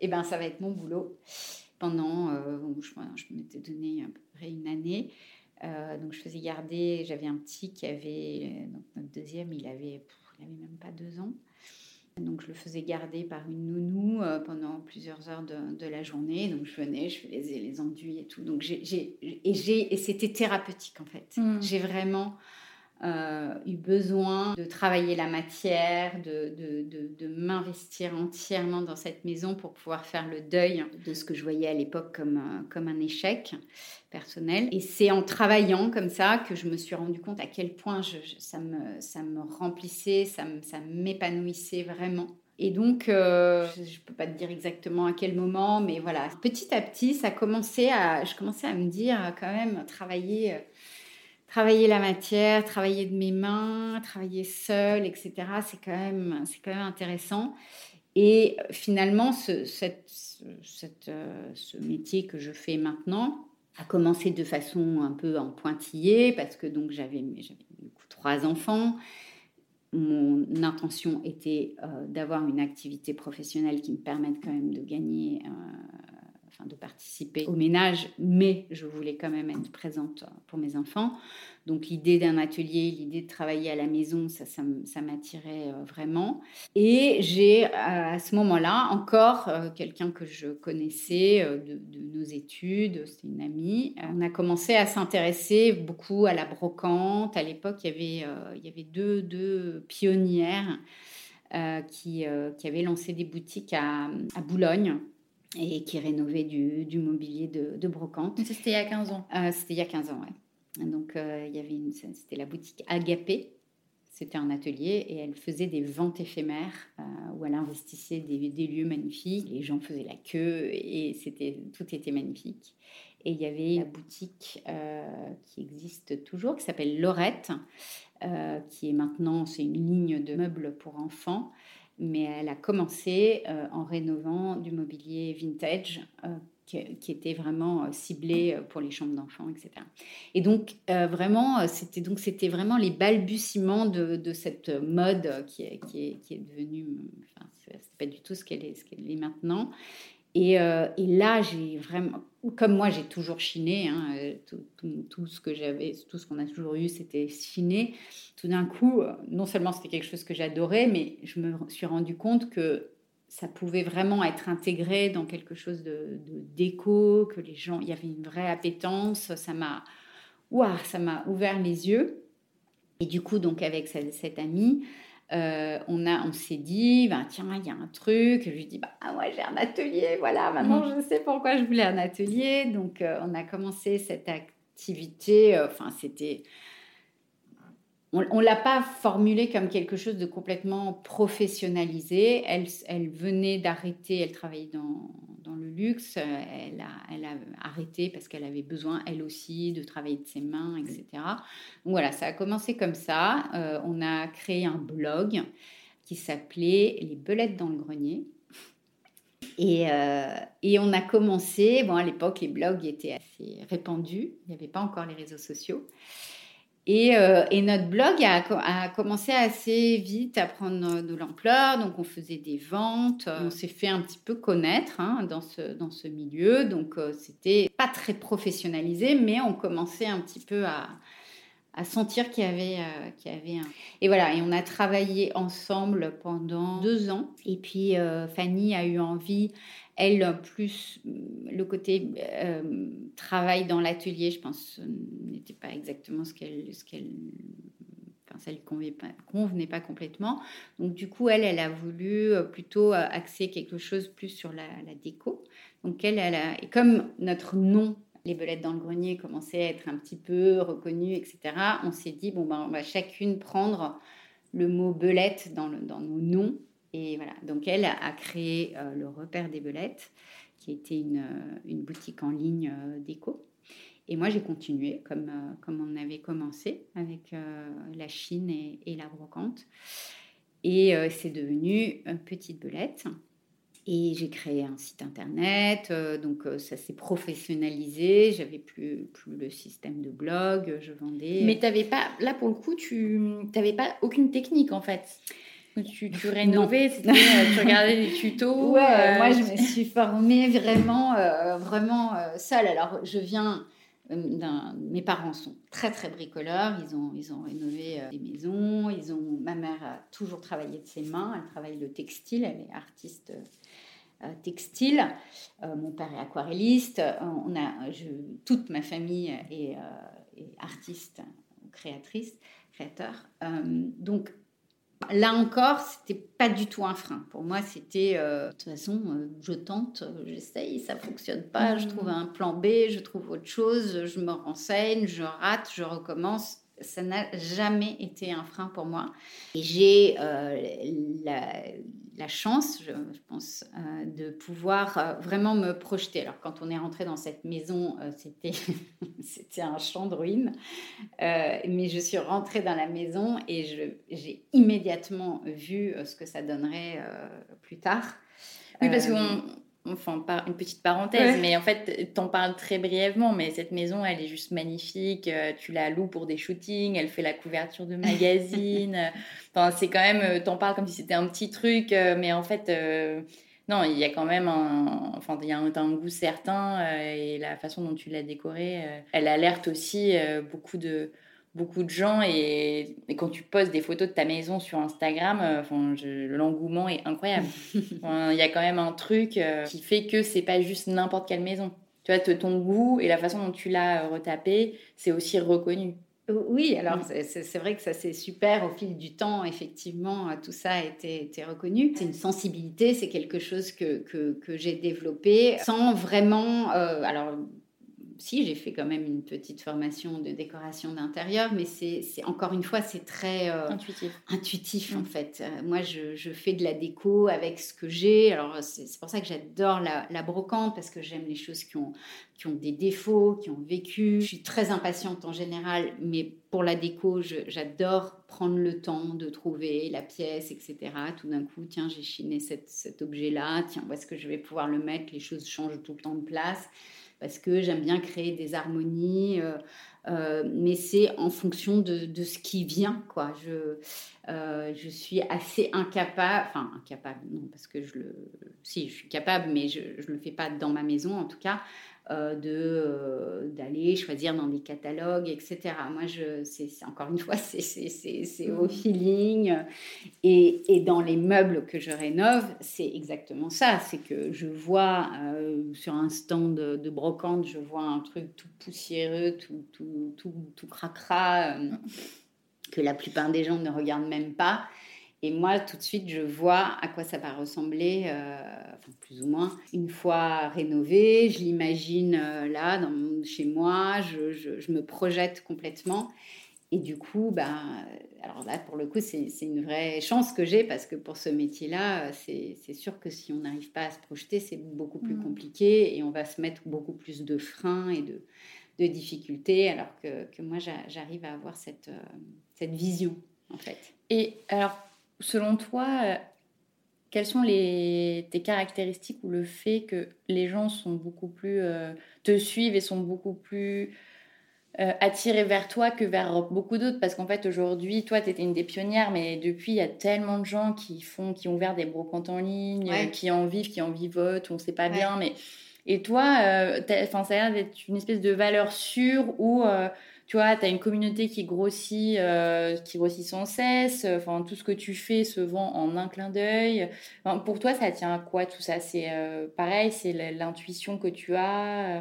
Eh ben ça va être mon boulot pendant. je, m'étais donné à peu près une année. donc je faisais garder. J'avais un petit qui avait donc notre deuxième, il avait il n'avait même pas deux ans. Donc je le faisais garder par une nounou euh, pendant plusieurs heures de, la journée. Donc je venais, je faisais les enduits et tout. Donc j'ai, et, et c'était thérapeutique en fait. Mmh. J'ai vraiment euh, eu besoin de travailler la matière, de, de, de, m'investir entièrement dans cette maison pour pouvoir faire le deuil de ce que je voyais à l'époque comme, euh, comme un échec personnel. Et c'est en travaillant comme ça que je me suis rendu compte à quel point ça, me, ça me remplissait, ça, ça m'épanouissait vraiment. Et donc, euh, je ne peux pas te dire exactement à quel moment, mais voilà, petit à petit, ça commençait à, je commençais à me dire quand même, travailler travailler la matière, travailler de mes mains, travailler seule, etc. C'est quand même, c'est quand même intéressant. Et finalement, ce, ce métier que je fais maintenant a commencé de façon un peu en pointillé parce que donc j'avais, trois enfants. Mon intention était euh, d'avoir une activité professionnelle qui me permette quand même de gagner euh, de participer au ménage, mais je voulais quand même être présente pour mes enfants. Donc l'idée d'un atelier, l'idée de travailler à la maison, ça, ça, m'attirait euh, vraiment. Et j'ai à ce moment-là encore euh, quelqu'un que je connaissais euh, de, nos études, c'est une amie. On a commencé à s'intéresser beaucoup à la brocante. À l'époque, il y avait, avait deux, pionnières. qui, qui avaient lancé des boutiques à Boulogne et qui rénovait du, du mobilier de, de brocante. C'était il y a 15 ans euh, C'était il y a 15 ans, oui. Donc, euh, il y avait une, c'était la boutique Agapé. C'était un atelier et elle faisait des ventes éphémères euh, où elle investissait des, des, lieux magnifiques. Les gens faisaient la queue et c'était, tout était magnifique. Et il y avait la boutique qui existe toujours, qui s'appelle Lorette, qui est maintenant, c'est une ligne de meubles pour enfants mais elle a commencé euh, en rénovant du mobilier vintage euh, qui, était vraiment euh, ciblé pour les chambres d'enfants, etc. Et donc vraiment, c'était donc c'était vraiment les balbutiements de, cette mode qui est, qui est, qui est devenue, enfin, c'est pas du tout ce qu'elle est, ce qu'elle est maintenant. Et, et là, j'ai vraiment, comme moi, j'ai toujours chiné. Hein, tout, ce que j'avais, tout ce qu'on a toujours eu, c'était chiné. Tout d'un coup, non seulement c'était quelque chose que j'adorais, mais je me suis rendu compte que ça pouvait vraiment être intégré dans quelque chose de, déco, que les gens, il y avait une vraie appétence. Ça m'a, ça m'a ouvert les yeux. Et du coup, donc avec cette, amie, euh, on, a, on s'est dit, ben, tiens, il y a un truc. Je lui dis, bah, moi j'ai un atelier, voilà, maintenant mm. je sais pourquoi je voulais un atelier. Donc euh, on a commencé cette activité, euh, enfin c'était on ne l'a pas formulée comme quelque chose de complètement professionnalisé. Elle, elle venait d'arrêter, elle travaillait dans, dans, le luxe, elle a, arrêté parce qu'elle avait besoin, elle aussi, de travailler de ses mains, etc. Donc voilà, ça a commencé comme ça. Euh, on a créé un blog qui s'appelait Les Belettes dans le grenier. Et, euh, et, on a commencé, bon à l'époque les blogs étaient assez répandus, il n'y avait pas encore les réseaux sociaux. Euh, et, notre blog a, commencé assez vite à prendre de l'ampleur. Donc, on faisait des ventes. On s'est fait un petit peu connaître hein, dans, ce, dans ce milieu. Donc, euh, c'était pas très professionnalisé, mais on commençait un petit peu à, à sentir qu'il y euh, qu'il y avait un... Et voilà, et on a travaillé ensemble pendant deux ans. Et puis, Fanny a eu envie elle, plus le côté euh, travail dans l'atelier, je pense, n'était pas exactement ce qu'elle, ce qu'elle, enfin, ça lui convenait pas, complètement. Donc du coup, elle, elle a voulu euh, plutôt euh, axer quelque chose plus sur la, déco. Donc elle, a, et comme notre nom les belettes dans le grenier commençaient à être un petit peu reconnues, etc. On s'est dit, bon, ben, on va chacune prendre le mot belette dans, le, dans nos noms et voilà, donc elle a créé euh, le repère des belettes, qui était une, euh, une boutique en ligne euh, déco. Et moi, j'ai continué comme, comme on avait commencé avec la Chine et, la brocante. Et c'est devenu petite belette. Et j'ai créé un site internet, donc ça s'est professionnalisé. J'avais plus, plus le système de blog, je vendais. Mais tu pas, là pour le coup, tu n'avais pas aucune technique en fait? Tu, tu rénovais, euh, tu regardais des tutos. Ouais, euh, moi je me suis formée vraiment, euh, vraiment seule. Alors je viens d'un, mes parents sont très très bricoleurs. Ils ont, ils ont rénové des maisons. Ils ont, ma mère a toujours travaillé de ses mains. Elle travaille le textile. Elle est artiste textile. mon père est aquarelliste. On a, je, toute ma famille est, est artiste, créatrice, créateur. donc Là encore, c'était pas du tout un frein. Pour moi, c'était euh, de toute façon, euh, je tente, euh, j'essaye, ça fonctionne pas, je trouve mmh. un plan B, je trouve autre chose, je me renseigne, je rate, je recommence ça n'a jamais été un frein pour moi. Et j'ai euh, la, chance, je, pense, euh, de pouvoir euh, vraiment me projeter. Alors, quand on est rentré dans cette maison, c'était, [laughs] c'était un champ de ruines. mais je suis rentrée dans la maison et j'ai immédiatement vu ce que ça donnerait plus tard. Oui, parce qu'on enfin une petite parenthèse, mais en fait, t'en parles très brièvement, mais cette maison, elle est juste magnifique. Euh, tu la loues pour des shootings, elle fait la couverture de magazines. [laughs] enfin, c'est quand même, euh, t'en parles comme si c'était un petit truc, euh, mais en fait, non, il y a quand même un, enfin, il y a un, un goût certain et la façon dont tu l'as décorée, elle alerte aussi beaucoup de beaucoup de gens et, quand tu poses des photos de ta maison sur Instagram, euh, l'engouement est incroyable. [laughs] Il y a quand même un truc euh, qui fait que c'est pas juste n'importe quelle maison. Tu vois, ton goût et la façon dont tu l'as euh, retapé, c'est aussi reconnu. Oui, alors c'est vrai que ça c'est super au fil du temps, effectivement, tout ça a été, été reconnu. C'est une sensibilité, c'est quelque chose que, que, que j'ai développé sans vraiment... alors si, j'ai fait quand même une petite formation de décoration d'intérieur, mais c'est encore une fois, c'est très euh, intuitif. Intuitif en mm. fait. Euh, moi, je, je, fais de la déco avec ce que j'ai. Alors, c'est pour ça que j'adore la, la, brocante parce que j'aime les choses qui ont, qui ont des défauts, qui ont vécu. Je suis très impatiente en général, mais pour la déco, j'adore prendre le temps de trouver la pièce, etc. Tout d'un coup, tiens, j'ai chiné cet, cet objet-là. Tiens, où est-ce que je vais pouvoir le mettre? Les choses changent tout le temps de place parce que j'aime bien créer des harmonies, euh, euh, mais c'est en fonction de, ce qui vient, quoi. Je, euh, je suis assez incapable, enfin incapable, non, parce que je le, si, je suis capable, mais je ne le fais pas dans ma maison, en tout cas, euh, de euh, d'aller choisir dans des catalogues, etc. Moi, je, c'est, encore une fois, [laughs] c'est, c'est, c'est, au mmh. feeling. Et, et, dans les meubles que je rénove, c'est exactement ça. C'est que je vois euh, sur un stand de, brocante, je vois un truc tout poussiéreux, tout, tout, tout, tout cracra, que la plupart des gens ne regardent même pas. Et moi, tout de suite, je vois à quoi ça va ressembler, euh, enfin, plus ou moins, une fois rénové. Je l'imagine euh, là, dans chez moi, je, je, me projette complètement. Et du coup, bah, alors là, pour le coup, c'est une vraie chance que j'ai parce que pour ce métier-là, c'est sûr que si on n'arrive pas à se projeter, c'est beaucoup plus mmh. compliqué et on va se mettre beaucoup plus de freins et de, de difficultés, alors que, que moi, j'arrive à avoir cette, euh, cette vision, en fait. Et alors, selon toi, euh, quelles sont les, tes caractéristiques ou le fait que les gens sont beaucoup plus euh, te suivent et sont beaucoup plus euh, attirés vers toi que vers beaucoup d'autres? Parce qu'en fait aujourd'hui toi tu étais une des pionnières mais depuis il y a tellement de gens qui font qui ont ouvert des brocantes en ligne qui en vivent qui en vivotent on ne sait pas bien mais et toi enfin ça a l'air d'être une espèce de valeur sûre où tu vois, tu as une communauté qui grossit, euh, qui grossit sans cesse. Enfin, tout ce que tu fais se vend en un clin d'œil. pour toi, ça tient à quoi tout ça? C'est euh, pareil, c'est l'intuition que tu as. Euh?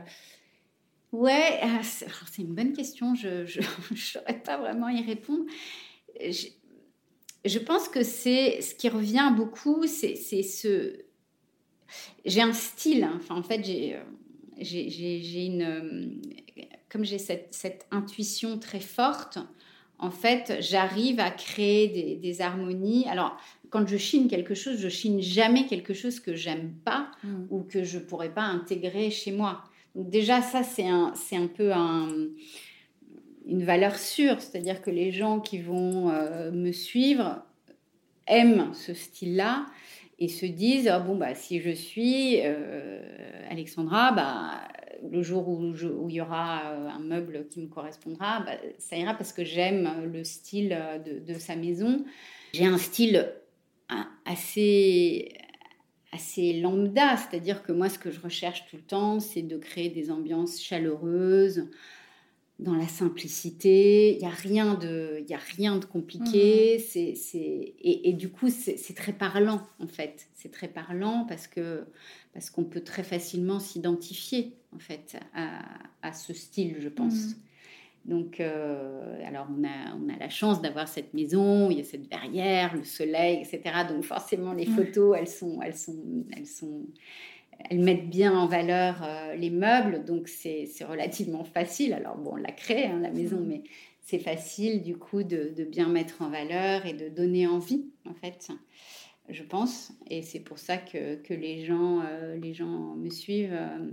Ouais, c'est une bonne question. Je ne [laughs] saurais pas vraiment y répondre. Je, je pense que c'est ce qui revient beaucoup, c'est ce. J'ai un style. Hein. Enfin, en fait, j'ai une comme j'ai cette, intuition très forte, en fait, j'arrive à créer des, harmonies. Alors, quand je chine quelque chose, je chine jamais quelque chose que j'aime pas mm. ou que je pourrais pas intégrer chez moi. Donc déjà, ça, c'est un, c'est un peu une valeur sûre, c'est-à-dire que les gens qui vont euh, me suivre aiment ce style-là et se disent ah bon bah si je suis euh, Alexandra bah le jour où, il y aura euh, un meuble qui me correspondra, bah, ça ira parce que j'aime le style de, sa maison. J'ai un style assez, assez lambda, c'est-à-dire que moi, ce que je recherche tout le temps, c'est de créer des ambiances chaleureuses, dans la simplicité. Il n'y a, rien de, y a rien de compliqué. Mmh. C'est, c'est, et, du coup, c'est, très parlant, en fait. C'est très parlant parce, que, parce qu'on peut très facilement s'identifier, en fait, à, à ce style, je pense. Mmh. Donc, euh, alors, on a, on a la chance d'avoir cette maison, il y a cette verrière, le soleil, etc. Donc, forcément, les photos, elles sont, elles sont, elles sont, elles mettent bien en valeur euh, les meubles, donc c'est relativement facile. Alors bon, on l'a créé, hein, la maison, mm. mais c'est facile du coup de, bien mettre en valeur et de donner envie, en fait, je pense. Et c'est pour ça que, les, gens, euh, les gens me suivent euh,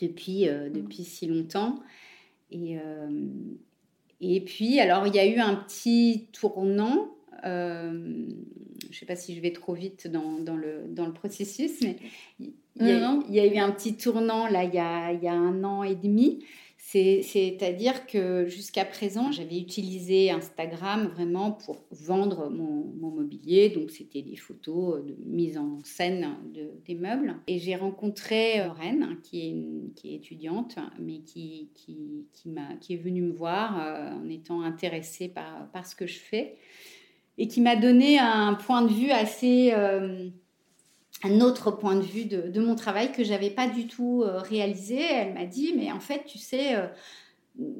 depuis, mm. depuis si longtemps. Et, et puis, alors, il y a eu un petit tournant. je ne sais pas si je vais trop vite dans, dans, le, dans le processus, mais il y, a, eu un petit tournant là il y a, il y a un an et demi. C'est-à-dire que jusqu'à présent, j'avais utilisé Instagram vraiment pour vendre mon, mon mobilier. Donc, c'était des photos de mise en scène de, des meubles. Et j'ai rencontré euh, Lorraine, hein, qui est, qui est étudiante, mais qui, qui, qui, qui est venue me voir euh, en étant intéressée par, par ce que je fais. Et qui m'a donné un point de vue assez... Euh, un autre point de vue de, mon travail que j'avais pas du tout euh, réalisé. Elle m'a dit, mais en fait, tu sais, euh,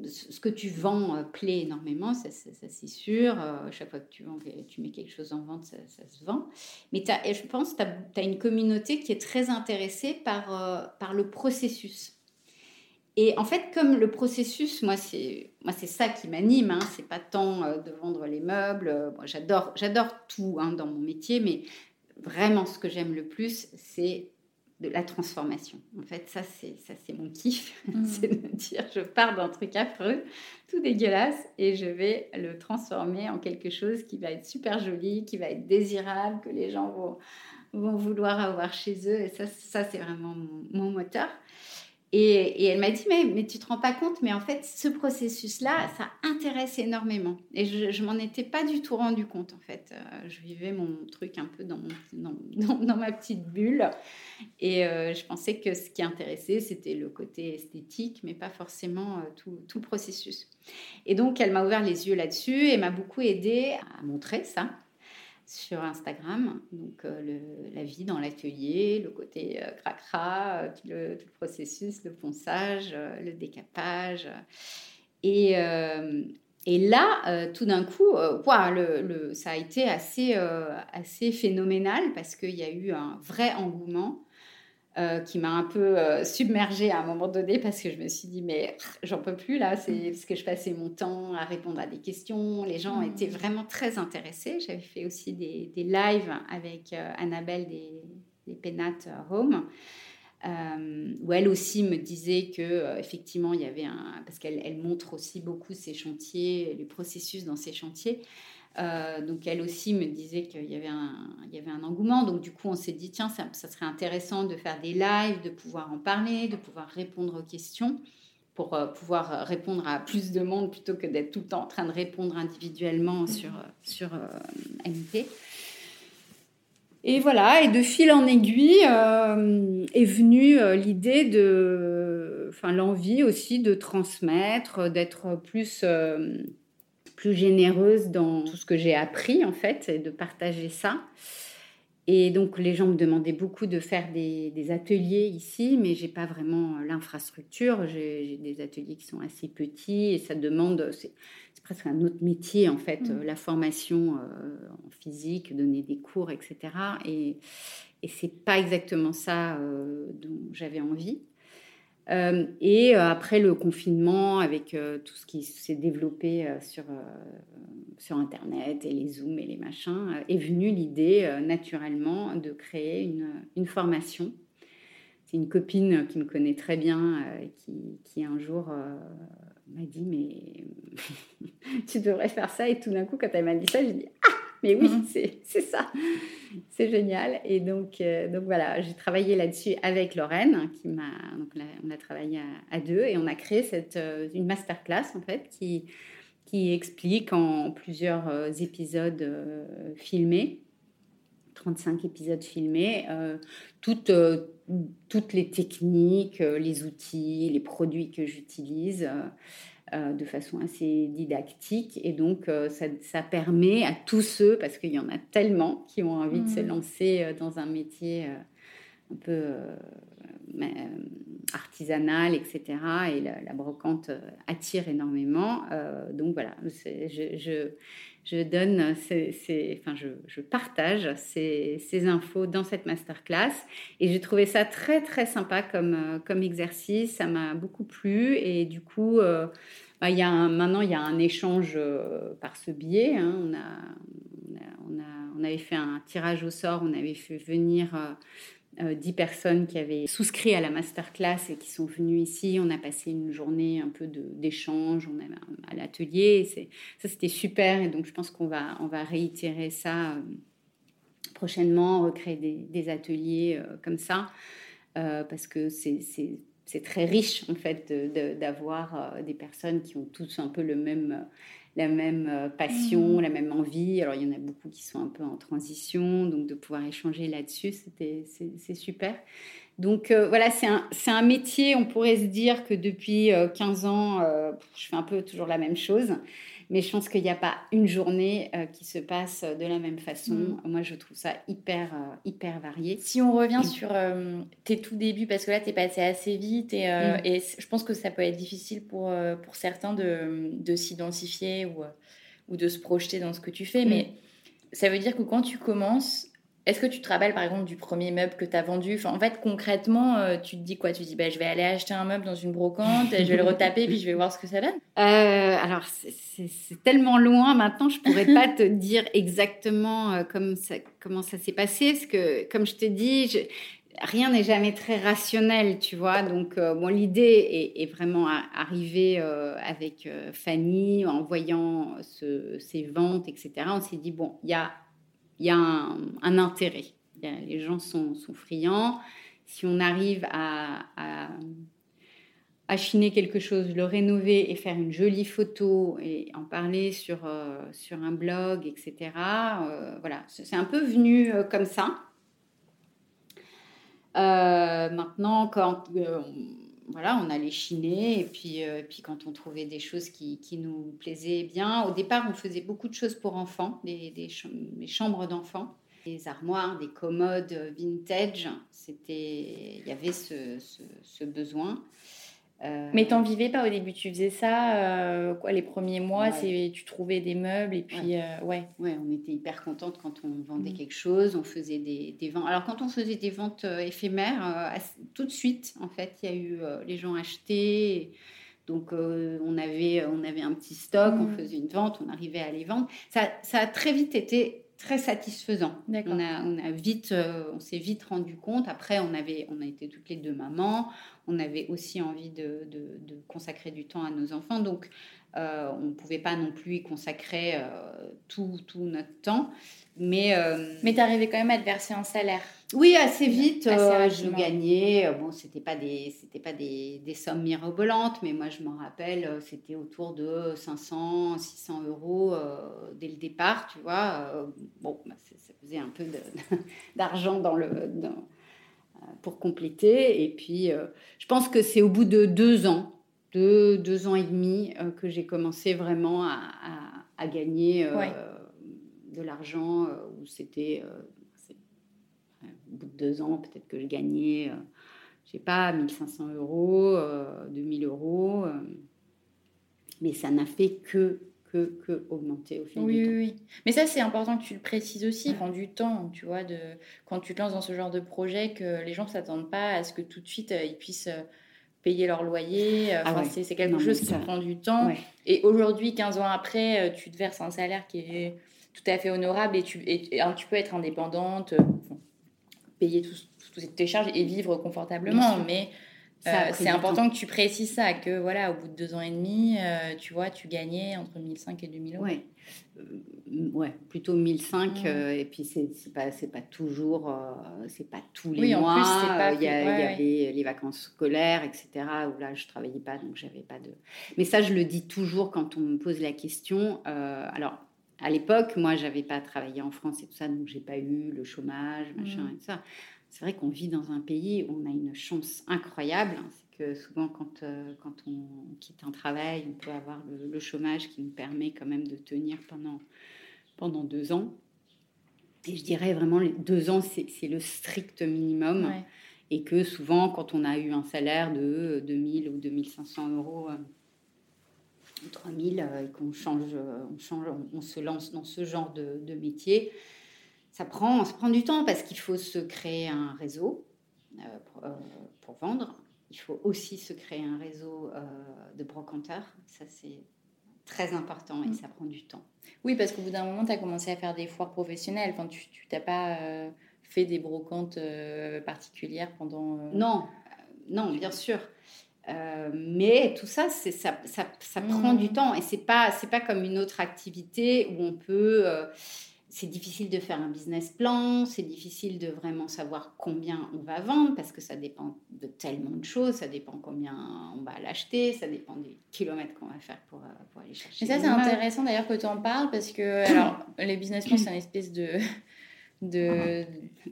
ce que tu vends euh, plaît énormément, ça, c'est sûr. chaque fois que tu, mets quelque chose en vente, ça, se vend. Mais et je pense tu as, une communauté qui est très intéressée par, le processus. Et en fait, comme le processus, moi, c'est moi c'est ça qui m'anime. Hein, c'est pas tant de vendre les meubles. j'adore j'adore tout hein, dans mon métier, mais vraiment ce que j'aime le plus, c'est de la transformation. En fait, ça c'est ça c'est mon kiff, mm. [laughs] c'est de me dire je pars d'un truc affreux, tout dégueulasse et je vais le transformer en quelque chose qui va être super joli, qui va être désirable, que les gens vont, vont vouloir avoir chez eux et ça ça c'est vraiment mon, moteur. Et, elle m'a dit, mais, mais tu te rends pas compte, mais en fait, ce processus-là, ça intéresse énormément. Et je, je m'en étais pas du tout rendu compte, en fait. Euh, je vivais mon truc un peu dans, [laughs] ma petite bulle. Et euh, je pensais que ce qui intéressait, c'était le côté esthétique, mais pas forcément euh, tout, tout, le processus. Et donc, elle m'a ouvert les yeux là-dessus et m'a beaucoup aidé à montrer ça sur Instagram. Donc, euh, la vie dans l'atelier, le côté euh, cracra, euh, tout, le, processus, le ponçage, le décapage. Et, et là, tout d'un coup, le, ça a été assez, assez phénoménal parce qu'il y a eu un vrai engouement. Euh, qui m'a un peu euh, submergée à un moment donné parce que je me suis dit mais j'en peux plus là c'est mm. parce que je passais mon temps à répondre à des questions les gens mm. étaient vraiment très intéressés j'avais fait aussi des, des lives avec euh, Annabelle des, des Pénates Home où elle aussi me disait que effectivement il y avait un parce qu'elle elle montre aussi beaucoup ses chantiers les processus dans ses chantiers euh, donc elle aussi me disait qu'il y, avait un, il y avait un engouement. Donc du coup, on s'est dit, tiens, ça, serait intéressant de faire des lives, de pouvoir en parler, de pouvoir répondre aux questions, pour euh, pouvoir répondre à plus de monde plutôt que d'être tout le temps en train de répondre individuellement sur, sur euh, MP. Et voilà, et de fil en aiguille est venue l'idée de, enfin l'envie aussi de transmettre, d'être plus plus généreuse dans tout ce que j'ai appris en fait et de partager ça. Et donc les gens me demandaient beaucoup de faire des, ateliers ici, mais j'ai pas vraiment l'infrastructure. J'ai des ateliers qui sont assez petits et ça demande, c'est presque un autre métier en fait, mmh. la formation euh, en physique, donner des cours, etc. Et, et c'est pas exactement ça euh, dont j'avais envie. Euh, et euh, après le confinement, avec euh, tout ce qui s'est développé sur, sur Internet et les Zooms et les machins, est venue l'idée naturellement de créer une, une formation. C'est une copine qui me connaît très bien, qui, qui, un jour m'a dit Mais [laughs] tu devrais faire ça. Et tout d'un coup, quand elle m'a dit ça, j'ai dit Ah mais oui, mmh. c'est ça. C'est génial. Et donc, euh, donc voilà, j'ai travaillé là-dessus avec Lorraine, qui m'a. on a travaillé à, deux et on a créé cette, euh, une masterclass en fait qui, qui explique en plusieurs euh, épisodes filmés 35 épisodes filmés, toutes, toutes les techniques, les outils, les produits que j'utilise. Euh, de façon assez didactique. Et donc, euh, ça, permet à tous ceux, parce qu'il y en a tellement qui ont envie de se mmh. lancer euh, dans un métier un peu artisanal, etc. Et la, brocante attire énormément. donc voilà, je, je, donne, enfin, je, partage ces, ces, infos dans cette masterclass. Et j'ai trouvé ça très, très sympa comme, comme exercice. Ça m'a beaucoup plu. Et du coup, bah, a maintenant, il y a un échange euh, par ce biais. Hein. On, a, a, avait fait un tirage au sort, on avait fait venir euh, euh, dix personnes qui avaient souscrit à la masterclass et qui sont venues ici. On a passé une journée un peu d'échange on à l'atelier. Ça, c'était super. Et donc, je pense qu'on va, réitérer ça prochainement, recréer des, des ateliers comme ça. parce que c'est c'est très riche en fait d'avoir euh, des personnes qui ont tous un peu le même, la même euh, passion, mmh. la même envie. Alors il y en a beaucoup qui sont un peu en transition, donc de pouvoir échanger là-dessus, c'est super. Donc euh, voilà, c'est un, un, métier, on pourrait se dire que depuis 15 ans, je fais un peu toujours la même chose. Mais je pense qu'il n'y a pas une journée euh, qui se passe de la même façon. Mm. Moi, je trouve ça hyper, euh, hyper varié. Si on revient sur euh, tes tout débuts, parce que là, tu es passé assez vite et, mm. et, je pense que ça peut être difficile pour, pour certains de, de s'identifier ou, ou de se projeter dans ce que tu fais. Mm. Mais ça veut dire que quand tu commences, est-ce que tu te rappelles par exemple du premier meuble que tu as vendu En fait, concrètement, euh, tu te dis quoi? Tu te dis bah, je vais aller acheter un meuble dans une brocante, je vais le retaper, puis je vais voir ce que ça donne? Euh, Alors, c'est tellement loin maintenant, je pourrais pas te dire exactement euh, comment ça s'est passé, parce que comme je t'ai dit, rien n'est jamais très rationnel, tu vois? Donc, bon, l'idée est, vraiment arrivée avec Fanny en voyant ces ventes, etc. On s'est dit, bon, il y a il y a un, intérêt. les gens sont, friands. Si on arrive à, à quelque chose, le rénover et faire une jolie photo et en parler sur, sur un blog, etc. voilà, c'est un peu venu comme ça. maintenant, quand voilà, on allait chiner et puis, euh, puis quand on trouvait des choses qui, qui, nous plaisaient bien. Au départ, on faisait beaucoup de choses pour enfants, des, des, chambres d'enfants, des armoires, des commodes vintage. C'était, il y avait ce, ce besoin. Euh, Mais t'en vivais pas au début, tu faisais ça euh, quoi, les premiers mois, c'est tu trouvais des meubles et puis ouais. Euh, ouais. ouais. on était hyper contente quand on vendait mm. quelque chose, on faisait des, des, ventes. Alors quand on faisait des ventes éphémères, tout de suite en fait, il y a eu les gens achetaient. Donc on avait on avait un petit stock, on mm. faisait une vente, on arrivait à les vendre. Ça, ça a très vite été très satisfaisant. On a, on a vite, on s'est vite rendu compte. Après, on avait, on a été toutes les deux mamans on avait aussi envie de, consacrer du temps à nos enfants. Donc, euh, on ne pouvait pas non plus y consacrer euh, tout, notre temps. Mais, euh, mais tu arrivais quand même à te verser un salaire Oui, assez vite. je gagnais. Bon, ce n'était pas, des, pas des, sommes mirobolantes, mais moi, je m'en rappelle, c'était autour de 500, 600 euros dès le départ, tu vois. bon, bah, ça faisait un peu [laughs] d'argent dans le... Dans, pour compléter. Et puis, euh, je pense que c'est au bout de deux ans, deux, deux ans et demi, euh, que j'ai commencé vraiment à, à, gagner euh, de l'argent, où c'était, bout de deux ans, peut-être que je gagnais, je sais pas, 1500 euros, 2000 euros. mais ça n'a fait que que, augmenter au fil oui, du temps. Oui, Mais ça, c'est important que tu le précises aussi, prend du temps, tu vois, de, quand tu te lances dans ce genre de projet, que les gens ne s'attendent pas à ce que tout de suite, euh, ils puissent euh, payer leur loyer. Euh, ah c'est quelque chose qui prend du temps. Et aujourd'hui, 15 ans après, tu te verses un salaire qui est tout à fait honorable et tu, et, tu peux être indépendante, payer toutes tes charges et vivre confortablement. Mais euh, c'est important que tu précises ça, que voilà, au bout de deux ans et demi, euh, tu vois, tu gagnais entre 1005 et 2000 euros. Ouais, euh, ouais plutôt 1005. et puis, c'est pas, pas toujours, c'est pas tous les oui, mois. Il y, y, avait les vacances scolaires, etc., où là, je travaillais pas, donc j'avais pas de. Mais ça, je le dis toujours quand on me pose la question. alors, à l'époque, moi, j'avais pas travaillé en France et tout ça, donc j'ai pas eu le chômage, machin mmh. et tout ça c'est vrai qu'on vit dans un pays où on a une chance incroyable. Hein. c'est que souvent, quand, euh, quand on quitte un travail, on peut avoir le, chômage qui nous permet quand même de tenir pendant, pendant deux ans. Et je dirais vraiment, les deux ans, c'est, le strict minimum. Et que souvent, quand on a eu un salaire de 2000 ou 2500 euros, 3000, euh, et qu'on change, on, change, on se lance dans ce genre de, de métier, ça prend, ça prend du temps parce qu'il faut se créer un réseau euh, euh, pour, vendre. Il faut aussi se créer un réseau euh, de brocanteurs. Ça, c'est très important et mm. ça prend du temps. Oui, parce qu'au bout d'un moment, tu as commencé à faire des foires professionnelles. Enfin, tu n'as pas fait des brocantes particulières pendant... Non, non, bien sûr. Mais tout ça, ça, ça, ça prend du mm. temps et c'est pas c'est pas comme une autre activité où on peut c'est difficile de faire un business plan, c'est difficile de vraiment savoir combien on va vendre parce que ça dépend de tellement de choses, ça dépend combien on va l'acheter, ça dépend des kilomètres qu'on va faire pour, euh, pour aller chercher. Et ça, c'est intéressant d'ailleurs que tu en parles parce que alors, les business plans, c'est une espèce de. De,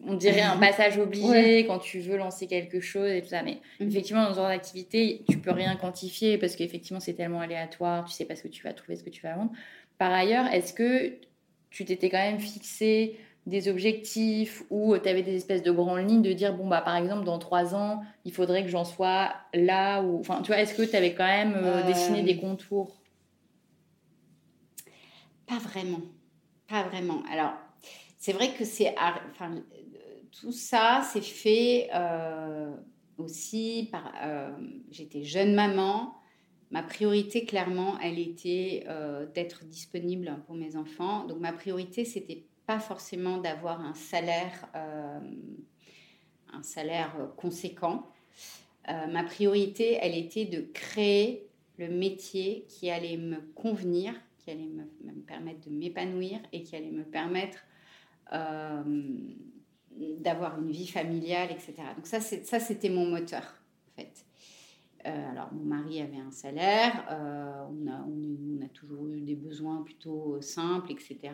on dirait un passage obligé quand tu veux lancer quelque chose et tout ça. Mais mhm. effectivement, dans ce genre d'activité, tu peux rien quantifier parce qu'effectivement, c'est tellement aléatoire, tu sais pas ce que tu vas trouver, ce que tu vas vendre. Par ailleurs, est-ce que tu t'étais quand même fixé des objectifs ou tu avais des espèces de grandes lignes de dire bon bah par exemple dans trois ans il faudrait que j'en sois là ou enfin tu vois est-ce que tu avais quand même euh, dessiné des euh, contours? Pas vraiment pas vraiment alors c'est vrai que c'est enfin tout ça c'est fait euh, aussi par j'étais jeune maman ma priorité, clairement, elle était euh, d'être disponible pour mes enfants. Donc ma priorité, c'était pas forcément d'avoir un salaire, euh, un salaire conséquent. Euh, ma priorité, elle était de créer le métier qui allait me convenir, qui allait me, me permettre de m'épanouir et qui allait me permettre d'avoir une vie familiale, etc. Donc ça, c'était mon moteur, en fait. alors, mon mari avait un salaire, on, a, on, a, toujours eu des besoins plutôt simples, etc.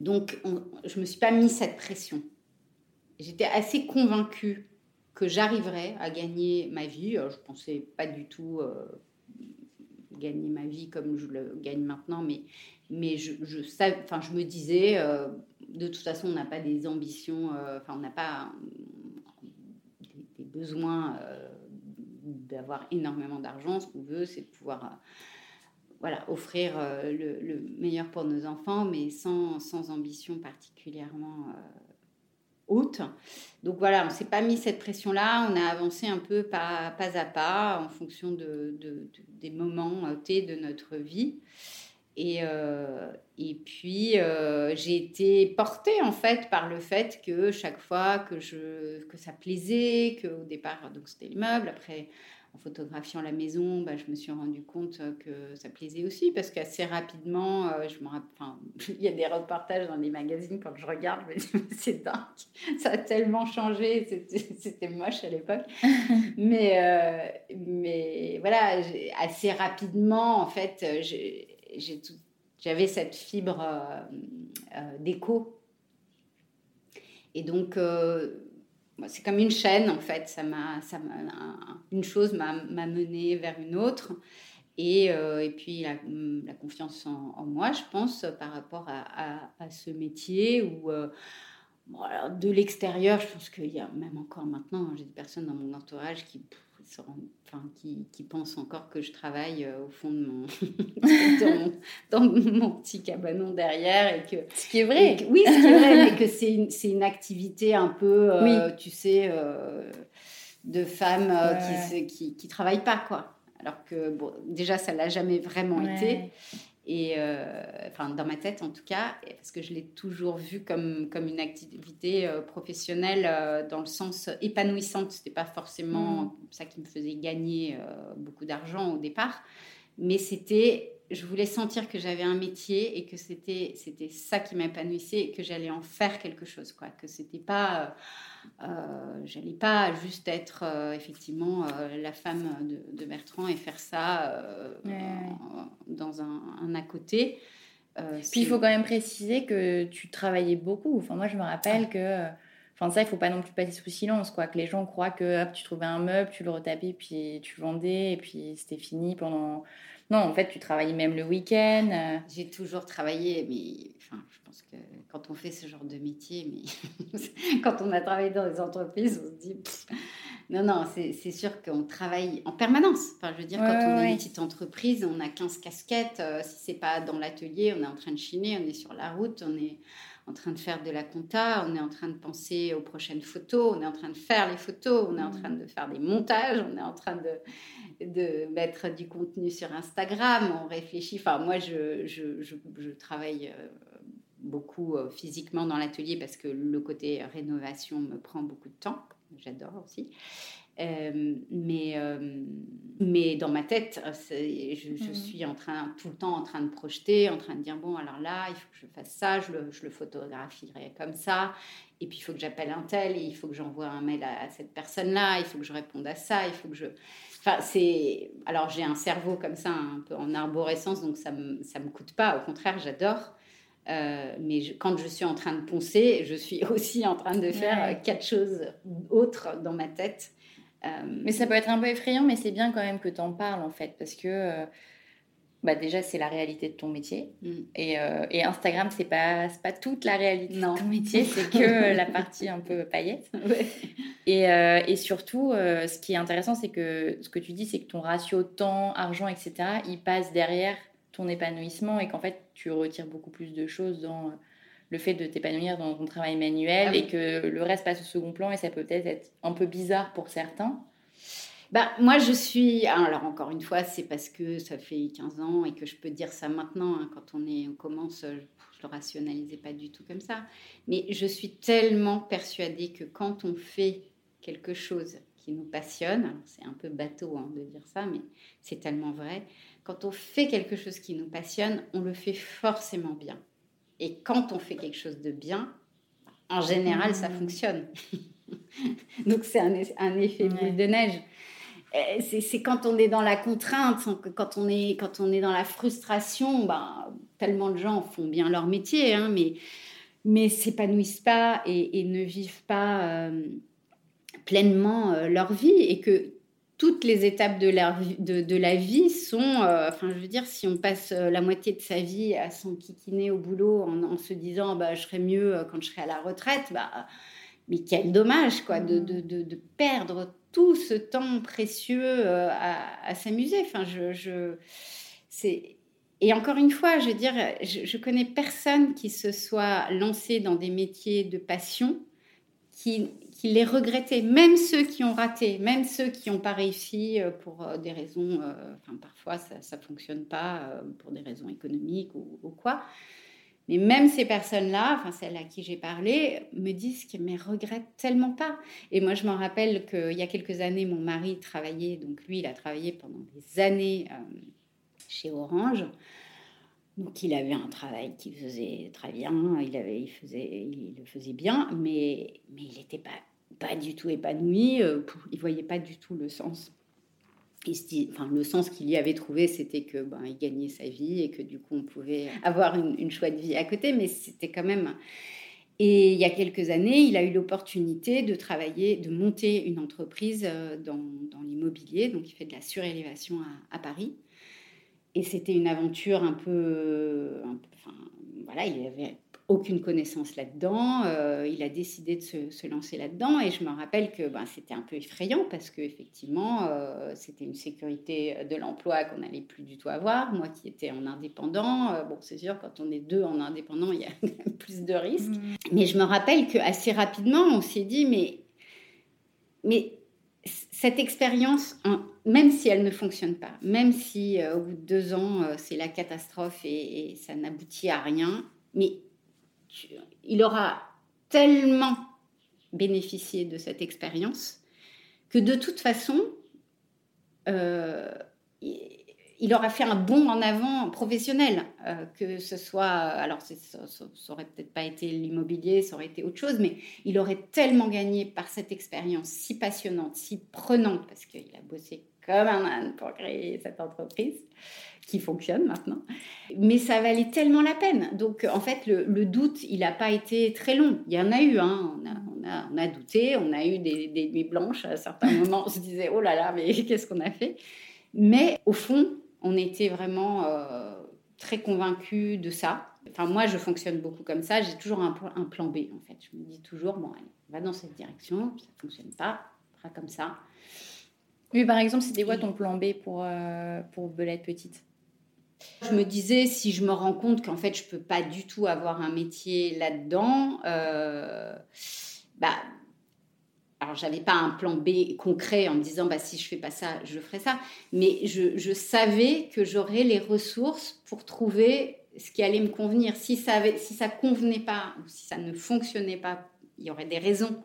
donc, je ne me suis pas mis cette pression. J'étais assez convaincue que j'arriverais à gagner ma vie. je ne pensais pas du tout gagner ma vie comme je le gagne maintenant, mais, mais je, je, enfin, je me disais, euh, de toute façon, on n'a pas des ambitions, euh, enfin, on n'a pas des, besoins euh, d'avoir énormément d'argent. Ce qu'on veut, c'est pouvoir voilà, offrir le, le, meilleur pour nos enfants, mais sans, sans ambition particulièrement haute. Donc voilà, on ne s'est pas mis cette pression-là, on a avancé un peu pas, pas à pas en fonction de, des moments euh, T de notre vie. Et, euh, et puis, euh, j'ai été portée en fait par le fait que chaque fois que, je, que ça plaisait, qu'au départ, donc c'était l'immeuble, après en photographiant la maison, bah, je me suis rendu compte que ça plaisait aussi parce qu'assez rapidement, euh, je me enfin, [laughs] il y a des reportages dans les magazines quand je regarde, je me dis c'est dingue, [laughs] ça a tellement changé, c'était [laughs] moche à l'époque, mais euh, mais voilà, assez rapidement en fait, j'avais cette fibre euh, d'écho. Et donc c'est comme une chaîne en fait. Ça m'a, ça une chose m'a, mené vers une autre. Et, euh, et puis la, confiance en, moi, je pense, par rapport à, ce métier où euh, de l'extérieur, je pense qu'il y a même encore maintenant, j'ai des personnes dans mon entourage qui enfin, qui, qui, pensent encore que je travaille euh, au fond de mon [laughs] dans, mon, petit cabanon derrière et que ce qui est vrai. oui ce qui est vrai mais que c'est une, une, activité un peu euh, tu sais euh, de femmes qui, qui, qui travaillent pas quoi. Alors que bon déjà ça l'a jamais vraiment été et euh, enfin dans ma tête en tout cas, parce que je l'ai toujours vu comme, comme une activité euh, professionnelle euh, dans le sens épanouissante. C'était pas forcément mm. ça qui me faisait gagner beaucoup d'argent au départ, mais c'était je voulais sentir que j'avais un métier et que c'était c'était ça qui m'épanouissait et que j'allais en faire quelque chose quoi que c'était pas euh, j'allais pas juste être euh, effectivement euh, la femme de, Bertrand et faire ça dans un, à côté. Puis il faut quand même préciser que tu travaillais beaucoup. Enfin, moi, je me rappelle ah. que. Enfin, ça, il faut pas non plus passer sous silence, quoi. Que les gens croient que hop, tu trouvais un meuble, tu le retapais, puis tu vendais, et puis c'était fini pendant. Non, en fait, tu travaillais même le week-end. J'ai toujours travaillé, mais enfin, je pense que quand on fait ce genre de métier, mais [laughs] quand on a travaillé dans des entreprises, on se dit non, non, c'est sûr qu'on travaille en permanence. Enfin, je veux dire, quand on est une petite entreprise, on a 15 casquettes. Euh, si c'est pas dans l'atelier, on est en train de chiner, on est sur la route, on est en train de faire de la compta, on est en train de penser aux prochaines photos, on est en train de faire les photos, on est en train de faire des montages, on est en train de, de mettre du contenu sur Instagram, on réfléchit. Enfin, moi, je, je, je, travaille euh, beaucoup euh, physiquement dans l'atelier parce que le côté rénovation me prend beaucoup de temps. J'adore aussi. Euh, mais, euh, mais dans ma tête, je, je, mmh. suis en train, tout le temps en train de projeter, en train de dire bon, alors là, il faut que je fasse ça, je le, je le photographierai comme ça, et puis il faut que j'appelle un tel, et il faut que j'envoie un mail à, cette personne-là, il faut que je réponde à ça, il faut que je. Enfin, c'est. Alors, j'ai un cerveau comme ça, un peu en arborescence, donc ça ne me, ça me coûte pas, au contraire, j'adore. Euh, mais quand je suis en train de poncer, je suis [laughs] aussi en train de faire euh, quatre choses autres dans ma tête. Euh, mais ça peut être un peu effrayant, mais c'est bien quand même que tu en parles en fait, parce que bah déjà c'est la réalité de ton métier. Mm. Et, et, Instagram, c'est pas, pas toute la réalité de ton métier, c'est que la partie un peu paillette. [laughs] Et, et, surtout, ce qui est intéressant, c'est que ce que tu dis, c'est que ton ratio temps, argent, etc., il passe derrière ton épanouissement et qu'en fait tu retires beaucoup plus de choses dans le fait de t'épanouir dans ton travail manuel ah et que le reste passe au second plan et ça peut peut-être être un peu bizarre pour certains. Bah, moi, je suis. Alors, encore une fois, c'est parce que ça fait 15 ans et que je peux dire ça maintenant. Hein, quand on, est, on commence, je ne le rationalisais pas du tout comme ça. Mais je suis tellement persuadée que quand on fait quelque chose qui nous passionne, c'est un peu bateau hein, de dire ça, mais c'est tellement vrai, quand on fait quelque chose qui nous passionne, on le fait forcément bien. Et quand on fait quelque chose de bien, en général, ça mmh. fonctionne. [laughs] Donc c'est un, un, effet boule de neige. C'est quand on est dans la contrainte, quand on est, quand on est dans la frustration, ben, tellement de gens font bien leur métier, hein, mais, mais s'épanouissent pas et, ne vivent pas euh, pleinement euh, leur vie et que toutes les étapes de, la vie sont, euh, enfin je veux dire, si on passe la moitié de sa vie à s'enquiquiner au boulot en, se disant bah, je serai mieux quand je serai à la retraite, bah, mais quel dommage quoi, de, perdre tout ce temps précieux à, s'amuser. Enfin, je, et encore une fois, je veux dire, je, je, connais personne qui se soit lancé dans des métiers de passion qui, qui les regrettait, même ceux qui ont raté, même ceux qui n'ont pas réussi euh, pour euh, des raisons, euh, parfois ça ne fonctionne pas pour des raisons économiques ou, ou quoi. Mais même ces personnes-là, enfin celles à qui j'ai parlé, me disent qu'elles ne regrettent tellement pas. Et moi, je m'en rappelle qu'il y a quelques années, mon mari travaillait, donc lui, il a travaillé pendant des années chez Orange. Donc il avait un travail qui faisait très bien, il, le faisait bien, mais, il n'était pas, du tout épanoui, euh, il ne voyait pas du tout le sens. Le sens qu'il y avait trouvé, c'était que ben, gagnait sa vie et que du coup on pouvait avoir une, une chouette vie à côté, mais c'était quand même... Et il y a quelques années, il a eu l'opportunité de travailler, de monter une entreprise euh, dans, l'immobilier, donc il fait de la surélévation à Paris. Et c'était une aventure un peu, enfin, voilà, il n'avait aucune connaissance là-dedans. Euh, il a décidé de se, lancer là-dedans. Et je me rappelle que ben, c'était un peu effrayant parce qu'effectivement, euh, c'était une sécurité de l'emploi qu'on n'allait plus du tout avoir. Moi qui étais en indépendant, euh, bon, c'est sûr, quand on est deux en indépendant, il y a [laughs] plus de risques. Mmh. Mais je me rappelle qu'assez rapidement, on s'est dit, mais, mais cette expérience, même si elle ne fonctionne pas, même si euh, au bout de deux ans euh, c'est la catastrophe et, ça n'aboutit à rien, mais il aura tellement bénéficié de cette expérience que de toute façon, euh, il aura fait un bond en avant professionnel, euh, que ce soit, alors ça, ça, aurait peut-être pas été l'immobilier, ça aurait été autre chose, mais il aurait tellement gagné par cette expérience si passionnante, si prenante, parce qu'il a bossé comme un âne pour créer cette entreprise qui fonctionne maintenant. Mais ça valait tellement la peine. Donc en fait, le, doute, il n'a pas été très long. Il y en a eu, hein. on, a, on, a, on, a, douté, on a eu des, des nuits blanches à certains moments, on se disait, oh là là, mais [laughs] qu'est-ce qu'on a fait? Mais au fond, on était vraiment euh, très convaincus de ça. Enfin, moi, je fonctionne beaucoup comme ça. J'ai toujours un, un, plan B, en fait. Je me dis toujours, bon, allez, va dans cette direction. Ça ne fonctionne pas, fera comme ça. Oui, par exemple, c'était quoi ton plan B pour, euh, pour Belette Petite? Je me disais, si je me rends compte qu'en fait, je ne peux pas du tout avoir un métier là-dedans, euh, bah, alors j'avais pas un plan B concret en me disant bah si je fais pas ça je ferai ça. Mais je, savais que j'aurais les ressources pour trouver ce qui allait me convenir. Si ça avait, si convenait pas ou si ça ne fonctionnait pas il y aurait des raisons.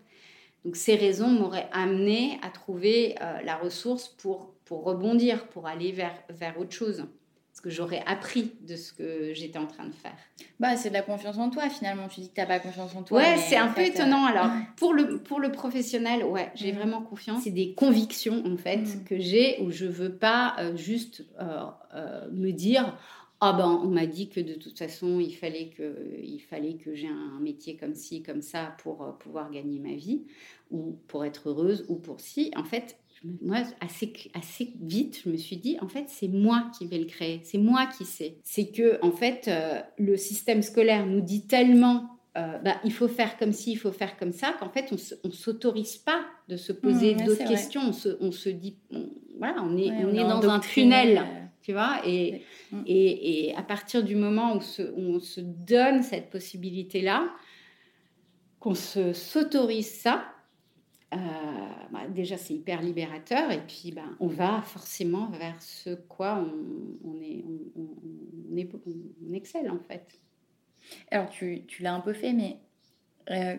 Donc ces raisons m'auraient amené à trouver euh, la ressource pour pour rebondir pour aller vers vers autre chose que j'aurais appris de ce que j'étais en train de faire. Bah, c'est de la confiance en toi finalement. Tu dis que tu n'as pas confiance en toi. Ouais, c'est un peu étonnant. Euh, Alors, pour le, pour le professionnel, ouais, j'ai mm. vraiment confiance. C'est des convictions en fait mm. que j'ai où je veux pas euh, juste euh, me dire ah ben on m'a dit que de toute façon il fallait que il fallait que j'ai un métier comme ci comme ça pour pouvoir gagner ma vie ou pour être heureuse ou pour si en fait moi, assez, assez vite, je me suis dit, en fait, c'est moi qui vais le créer, c'est moi qui sais. C'est que, en fait, euh, le système scolaire nous dit tellement, euh, bah, il faut faire comme ci, il faut faire comme ça, qu'en fait, on ne s'autorise pas de se poser mmh, d'autres questions. On se, on se, dit, voilà, on est, on, est dans un tunnel. Euh, tu vois, et, mmh. et, et, à partir du moment où, on se donne cette possibilité-là, qu'on s'autorise ça, euh, bah, déjà c'est hyper libérateur et puis ben, on va forcément vers ce quoi on, est, on, est, on, excelle en fait. Alors tu, tu l'as un peu fait, mais euh,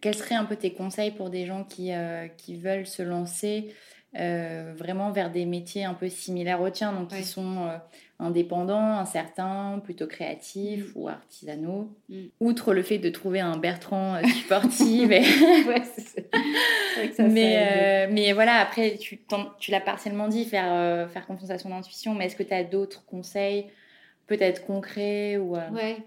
quels seraient un peu tes conseils pour des gens qui, euh, qui veulent se lancer vraiment vers des métiers un peu similaires aux tiens, donc qui sont indépendants, incertains, plutôt créatifs ou artisanaux. Mm. Outre le fait de trouver un Bertrand sportif. [laughs] mais, mais voilà, après, tu, tu l'as partiellement dit, faire, faire confiance à son intuition, mais est-ce que tu as d'autres conseils peut-être concrets ou, Ouais.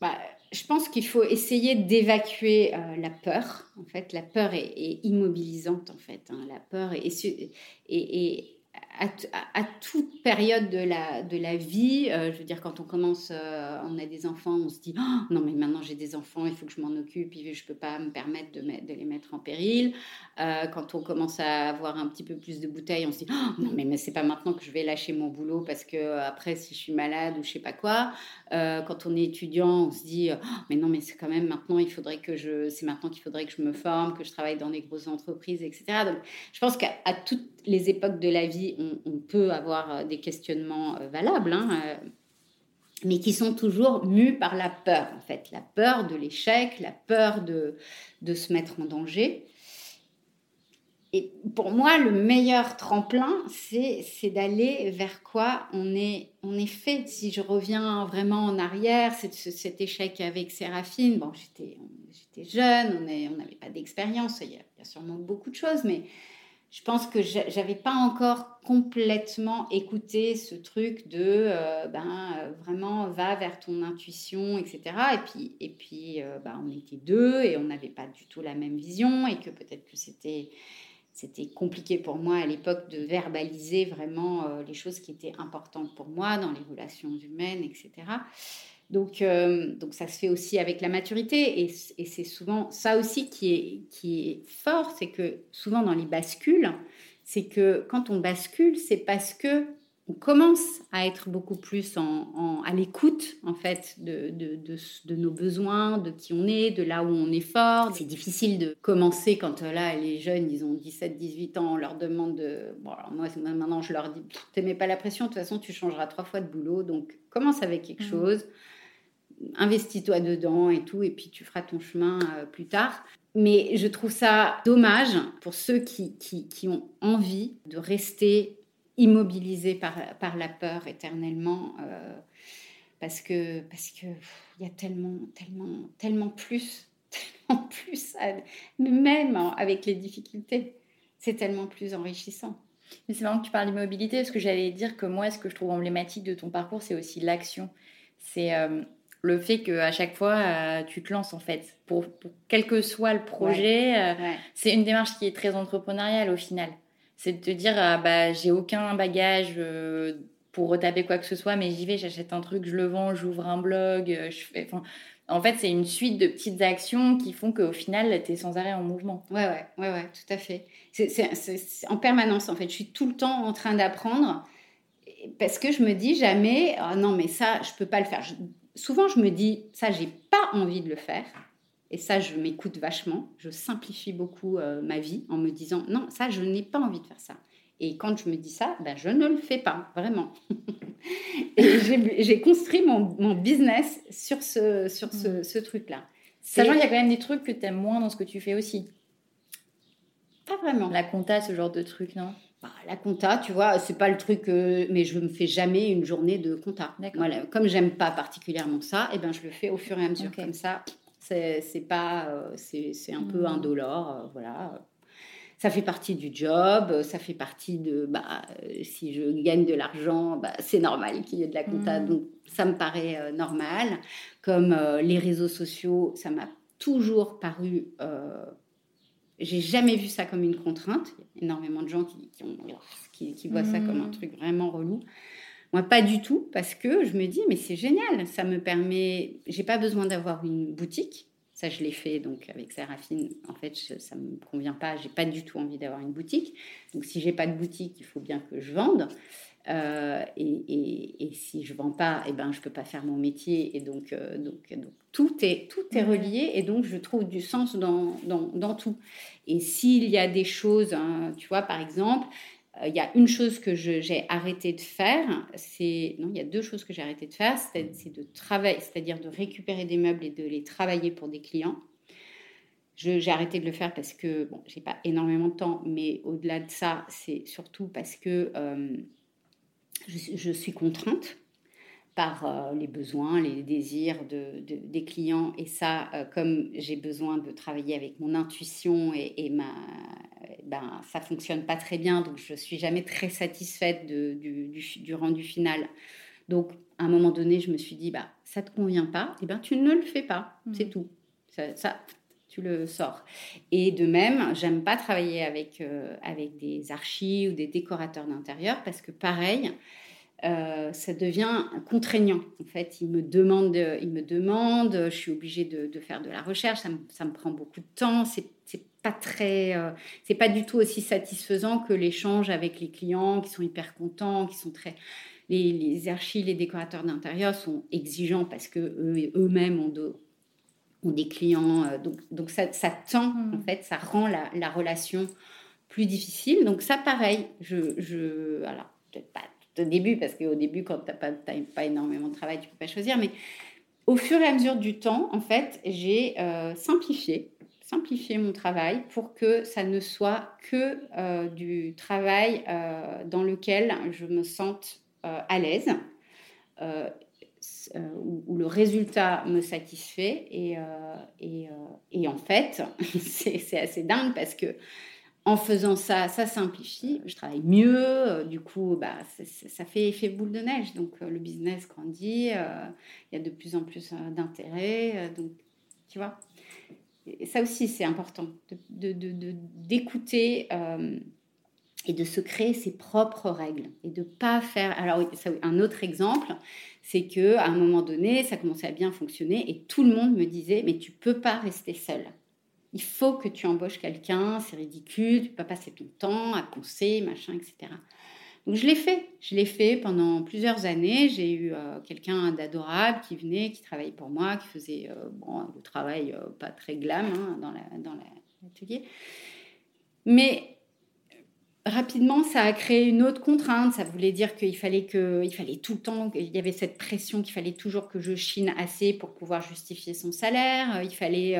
Bah, je pense qu'il faut essayer d'évacuer euh, la peur. En fait, la peur est, immobilisante. En fait, hein. la peur est, et à, toute période de la, de la vie, euh, je veux dire, quand on commence, euh, on a des enfants, on se dit oh, non, mais maintenant j'ai des enfants, il faut que je m'en occupe, je ne peux pas me permettre de, les mettre en péril. Euh, quand on commence à avoir un petit peu plus de bouteilles, on se dit oh, non, mais, mais c'est pas maintenant que je vais lâcher mon boulot parce que après, si je suis malade ou je sais pas quoi. quand on est étudiant, on se dit oh, mais non, mais c'est quand même maintenant, c'est maintenant qu'il faudrait que je me forme, que je travaille dans des grosses entreprises, etc. Donc, je pense qu'à toutes les époques de la vie, on, peut avoir euh, des questionnements euh, valables, hein, euh, mais qui sont toujours mus par la peur, en fait, la peur de l'échec, la peur de, se mettre en danger. Et pour moi, le meilleur tremplin, c'est d'aller vers quoi on est, fait. Si je reviens vraiment en arrière, c'est cet échec avec Séraphine. Bon, j'étais jeune, on n'avait pas d'expérience, il, y a sûrement beaucoup de choses, mais je pense que j'avais pas encore complètement écouté ce truc de euh, ben euh, vraiment va vers ton intuition etc et puis et puis euh, ben, on était deux et on n'avait pas du tout la même vision et que peut-être que c'était c'était compliqué pour moi à l'époque de verbaliser vraiment les choses qui étaient importantes pour moi dans les relations humaines etc donc, euh, donc ça se fait aussi avec la maturité et, c'est souvent ça aussi qui est, qui est fort, c'est que souvent dans les bascules, c'est que quand on bascule, c'est parce que on commence à être beaucoup plus en, à l'écoute en fait de, de, de, nos besoins, de qui on est, de là où on est fort. C'est difficile de commencer quand euh, là les jeunes ils ont 17-18 ans, on leur demande de... Bon alors moi maintenant je leur dis, t'aimais pas la pression, de toute façon tu changeras trois fois de boulot, donc commence avec quelque mmh. chose investis-toi dedans et tout, et puis tu feras ton chemin euh, plus tard. Mais je trouve ça dommage pour ceux qui, qui, ont envie de rester immobilisés par, par la peur éternellement, euh, parce que parce que il y a tellement tellement tellement plus [laughs] tellement plus, même avec les difficultés, c'est tellement plus enrichissant. Mais c'est marrant que tu parles d'immobilité, parce que j'allais dire que moi, ce que je trouve emblématique de ton parcours, c'est aussi l'action. C'est euh, le fait qu'à chaque fois, euh, tu te lances en fait. Pour, quel que soit le projet, euh, c'est une démarche qui est très entrepreneuriale au final. C'est de te dire, ah, bah, j'ai aucun bagage euh, pour retaper quoi que ce soit, mais j'y vais, j'achète un truc, je le vends, j'ouvre un blog. je fais, en fait, c'est une suite de petites actions qui font qu'au final, tu es sans arrêt en mouvement. Ouais, ouais, ouais, ouais tout à fait. C'est en permanence, en fait. Je suis tout le temps en train d'apprendre parce que je me dis jamais, oh non, mais ça, je peux pas le faire souvent, je me dis, ça, j'ai pas envie de le faire. Et ça, je m'écoute vachement. Je simplifie beaucoup euh, ma vie en me disant, non, ça, je n'ai pas envie de faire ça. Et quand je me dis ça, ben, je ne le fais pas, vraiment. [laughs] et j'ai construit mon, mon, business sur ce, sur ce, mm. ce truc-là. Sachant qu'il y a quand même des trucs que tu aimes moins dans ce que tu fais aussi. Pas vraiment. La compta, ce genre de truc, non? Bah, la compta, tu vois, c'est pas le truc, mais je me fais jamais une journée de compta. Voilà. Comme j'aime pas particulièrement ça, et eh ben je le fais au fur et à mesure comme ça. C'est pas, euh, c'est un peu mmh. indolore, euh, voilà. Ça fait partie du job, ça fait partie de, bah, si je gagne de l'argent, bah, c'est normal qu'il y ait de la compta, mmh. donc ça me paraît euh, normal. Comme les réseaux sociaux, ça m'a toujours paru j'ai jamais vu ça comme une contrainte. Il y a énormément de gens qui, qui, qui, voient ça comme un mmh. truc vraiment relou. Moi, pas du tout, parce que je me dis, mais c'est génial, ça me permet. J'ai pas besoin d'avoir une boutique. Ça, je l'ai fait donc avec Séraphine. En fait, ça me convient pas. J'ai pas du tout envie d'avoir une boutique. Donc, si j'ai pas de boutique, il faut bien que je vende. Euh, et, si je vends pas, eh ben, je peux pas faire mon métier. Et donc, euh, donc, donc, tout, est, tout est relié. Et donc, je trouve du sens dans, dans, dans tout. Et s'il y a des choses, hein, tu vois, par exemple, euh, il y a une chose que j'ai arrêté de faire, c'est non, il y a deux choses que j'ai arrêté de faire, c'est de travailler, c'est-à-dire de récupérer des meubles et de les travailler pour des clients. j'ai arrêté de le faire parce que bon, j'ai pas énormément de temps, mais au-delà de ça, c'est surtout parce que je, suis contrainte par euh, les besoins, les désirs de, des clients. Et ça, euh, comme j'ai besoin de travailler avec mon intuition et, ma, ben, ça fonctionne pas très bien, donc je suis jamais très satisfaite de, du, du, rendu final. Donc, à un moment donné, je me suis dit, bah, ça te convient pas, et eh ben tu ne le fais pas, mmh. c'est tout. Ça, tu le sors. Et de même, j'aime pas travailler avec, euh, avec des archis ou des décorateurs d'intérieur parce que pareil, euh, ça devient contraignant. En fait, ils me demandent, ils me demandent je suis obligée de, faire de la recherche, ça me, prend beaucoup de temps, c'est pas très, euh, c'est pas du tout aussi satisfaisant que l'échange avec les clients qui sont hyper contents, qui sont très, les, les archis, les décorateurs d'intérieur sont exigeants parce que eux-mêmes ont, ont, des clients, euh, donc, donc ça, ça tend en fait, ça rend la, la, relation plus difficile. Donc ça, pareil, je, je alors peut-être pas au début, parce qu'au début, quand tu n'as pas, pas, énormément de travail, tu ne peux pas choisir. Mais au fur et à mesure du temps, en fait, j'ai euh, simplifié, simplifié mon travail pour que ça ne soit que euh, du travail euh, dans lequel je me sente à l'aise. Où, le résultat me satisfait et, et, et en fait [laughs] c'est assez dingue parce que en faisant ça, ça simplifie, je travaille mieux, euh, du coup, bah, ça fait effet boule de neige, donc euh, le business grandit, euh, il y a de plus en plus d'intérêt, donc tu vois. Ça aussi, c'est important d'écouter de, et de se créer ses propres règles et de pas faire. Alors, un autre exemple, c'est que à un moment donné, ça commençait à bien fonctionner et tout le monde me disait, mais tu peux pas rester seul il faut que tu embauches quelqu'un, c'est ridicule, tu peux pas passer ton temps à conseiller, machin, etc. Donc je l'ai fait, je l'ai fait pendant plusieurs années. J'ai eu euh, quelqu'un d'adorable qui venait, qui travaillait pour moi, qui faisait euh, bon, le travail euh, pas très glam hein, dans l'atelier. Dans Mais rapidement, ça a créé une autre contrainte. Ça voulait dire qu'il fallait que, il fallait tout le temps, il y avait cette pression qu'il fallait toujours que je chine assez pour pouvoir justifier son salaire. Il fallait,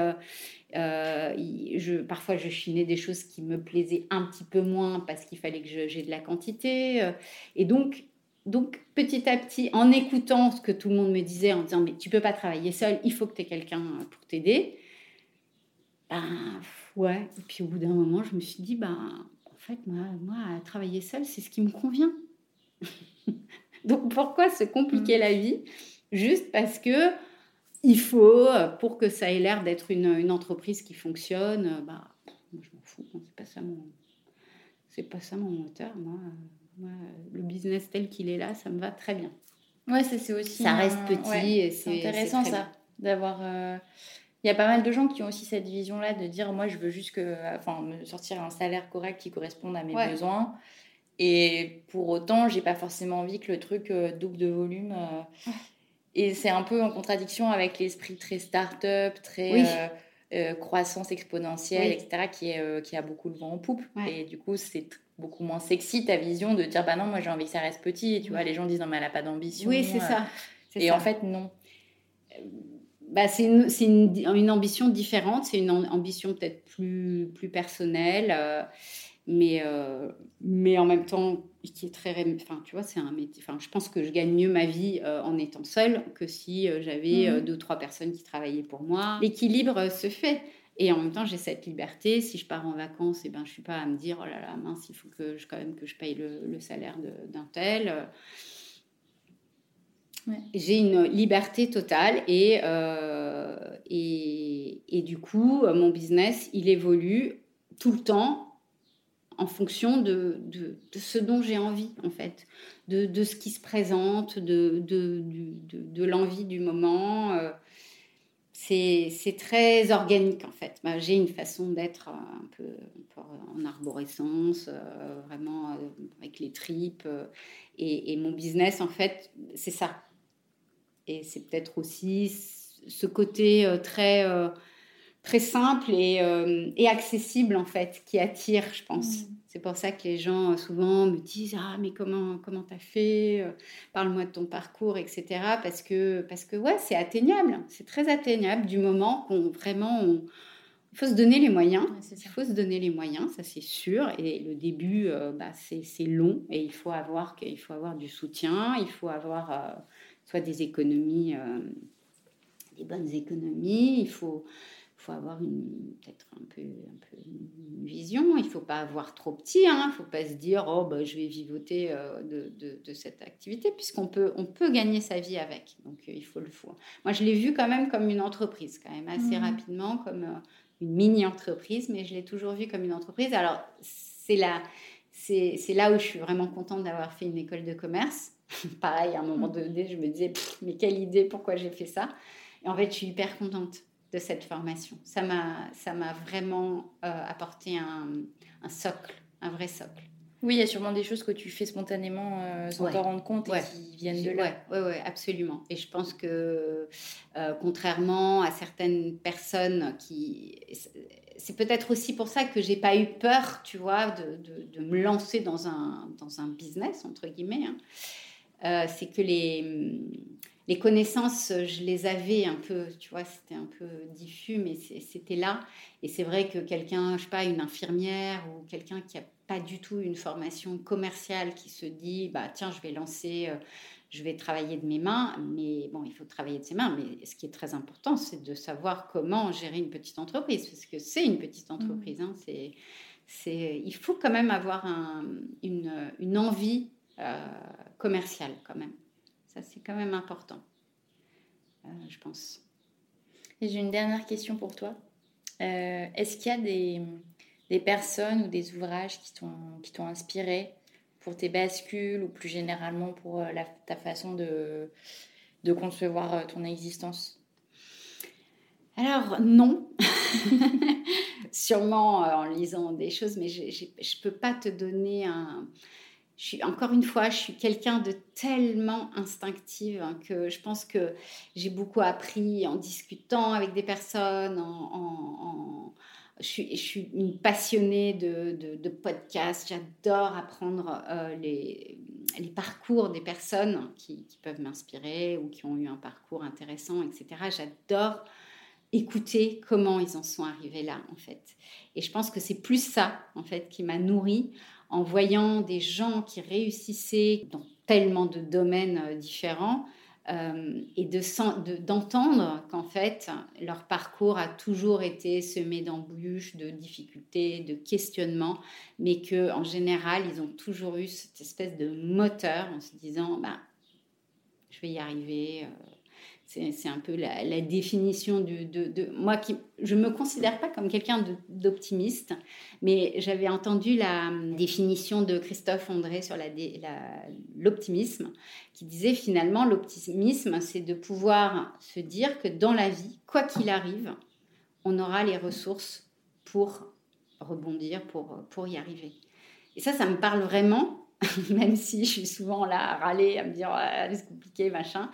euh, je, parfois, je chinais des choses qui me plaisaient un petit peu moins parce qu'il fallait que j'ai de la quantité. Euh. et donc, donc, petit à petit, en écoutant ce que tout le monde me disait, en disant Mais tu peux pas travailler seul, il faut que tu aies quelqu'un pour t'aider. Ben, ouais. Et puis, au bout d'un moment, je me suis dit Ben, en fait, moi, moi travailler seul, c'est ce qui me convient. [laughs] donc, pourquoi se compliquer mmh. la vie juste parce que il faut, pour que ça ait l'air d'être une, entreprise qui fonctionne, euh, bah, je m'en fous, hein, c'est pas ça mon, c'est pas ça mon moteur. Moi, le business tel qu'il est là, ça me va très bien. Ouais, ça c'est aussi. Ça reste petit c'est intéressant ça, d'avoir. Euh, il y a pas mal de gens qui ont aussi cette vision-là de dire moi je veux juste que, enfin, me sortir un salaire correct qui corresponde à mes besoins. Et pour autant, j'ai pas forcément envie que le truc double de volume. Et c'est un peu en contradiction avec l'esprit très start-up, très euh, euh, croissance exponentielle, etc., qui, est, euh, qui a beaucoup de vent en poupe. Et du coup, c'est beaucoup moins sexy ta vision de dire bah non, moi j'ai envie que ça reste petit. Et tu vois, les gens disent non, mais elle n'a pas d'ambition. Oui, c'est ça. Et en fait, non. Bah, c'est une, une, une, ambition différente, c'est une ambition peut-être plus, plus personnelle mais, euh, mais en même temps, qui est très. Enfin, tu vois, c'est un métier. Enfin, je pense que je gagne mieux ma vie euh, en étant seule que si euh, j'avais mmh. deux, trois personnes qui travaillaient pour moi. L'équilibre se fait. Et en même temps, j'ai cette liberté. Si je pars en vacances, et eh ben, je suis pas à me dire, oh là là, mince, il faut que je, quand même que je paye le, le salaire d'un tel. J'ai une liberté totale et, et, et, du coup, mon business, il évolue tout le temps en fonction de, de, ce dont j'ai envie, en fait, de, de, ce qui se présente, de, de l'envie du moment. Euh, c'est très organique, en fait. Bah, j'ai une façon d'être un peu, en arborescence, euh, vraiment euh, avec les tripes. et, mon business, en fait, c'est ça. Et c'est peut-être aussi ce côté très très simple et, euh, et, accessible en fait qui attire je pense mm. c'est pour ça que les gens euh, souvent me disent ah mais comment comment t'as fait euh, parle-moi de ton parcours etc parce que parce que ouais c'est atteignable c'est très atteignable du moment qu'on vraiment Il faut se donner les moyens. il faut se donner les moyens, ça c'est sûr. Et le début, euh, bah, c'est long et il faut avoir, il faut avoir du soutien, il faut avoir euh, soit des économies, euh, des bonnes économies, il faut, faut avoir peut-être un peu, un peu une vision. Il ne faut pas avoir trop petit. Hein. Il ne faut pas se dire oh bah, je vais vivoter de, de, de, cette activité puisqu'on peut on peut gagner sa vie avec. Donc il faut le faire. Moi je l'ai vu quand même comme une entreprise quand même assez mmh. rapidement comme une mini-entreprise, mais je l'ai toujours vue comme une entreprise. Alors, c'est là, c'est, là où je suis vraiment contente d'avoir fait une école de commerce. [laughs] Pareil, à un moment donné, je me disais, mais quelle idée, pourquoi j'ai fait ça? Et en fait, je suis hyper contente de cette formation. Ça m'a, vraiment euh, apporté un, un socle, un vrai socle. Oui, il y a sûrement des choses que tu fais spontanément euh, sans te rendre compte et qui viennent de là. Oui, ouais, absolument. Et je pense que, euh, contrairement à certaines personnes qui. C'est peut-être aussi pour ça que j'ai pas eu peur, tu vois, de, de, me lancer dans un, dans un business, entre guillemets. Hein. Euh, c'est que les, les connaissances, je les avais un peu, tu vois, c'était un peu diffus, mais c'était là. Et c'est vrai que quelqu'un, je sais pas, une infirmière ou quelqu'un qui a pas du tout une formation commerciale qui se dit bah tiens je vais lancer euh, je vais travailler de mes mains mais bon il faut travailler de ses mains mais ce qui est très important c'est de savoir comment gérer une petite entreprise parce que c'est une petite mmh. entreprise hein, c'est c'est il faut quand même avoir un, une, une, envie euh, commerciale quand même. Ça c'est quand même important euh, je pense. Et j'ai une dernière question pour toi. Est-ce qu'il y a des des personnes ou des ouvrages qui t'ont, qui t'ont inspiré pour tes bascules ou plus généralement pour euh, ta façon de, de concevoir euh, ton existence? Alors non, [laughs] sûrement euh, en lisant des choses, mais je ne peux pas te donner un... Je suis, encore une fois, je suis quelqu'un de tellement instinctive hein, que je pense que j'ai beaucoup appris en discutant avec des personnes, je suis, une passionnée de, podcasts. J'adore apprendre euh, les, parcours des personnes qui, peuvent m'inspirer ou qui ont eu un parcours intéressant, etc. J'adore écouter comment ils en sont arrivés là, en fait. Et je pense que c'est plus ça, en fait, qui m'a nourrie en voyant des gens qui réussissaient dans tellement de domaines euh, différents euh, et d'entendre qu'en fait, leur parcours a toujours été semé d'embûches, de difficultés, de questionnements, mais qu'en général, ils ont toujours eu cette espèce de moteur en se disant, bah, je vais y arriver. Euh, c'est un peu la, définition de, Moi, qui, je me considère pas comme quelqu'un d'optimiste, mais j'avais entendu la définition de Christophe André sur l'optimisme, la, qui disait finalement l'optimisme, c'est de pouvoir se dire que dans la vie, quoi qu'il arrive, on aura les ressources pour rebondir, pour, pour y arriver. Et ça, ça me parle vraiment, [laughs] même si je suis souvent là à râler, à me dire ah, c'est compliqué, machin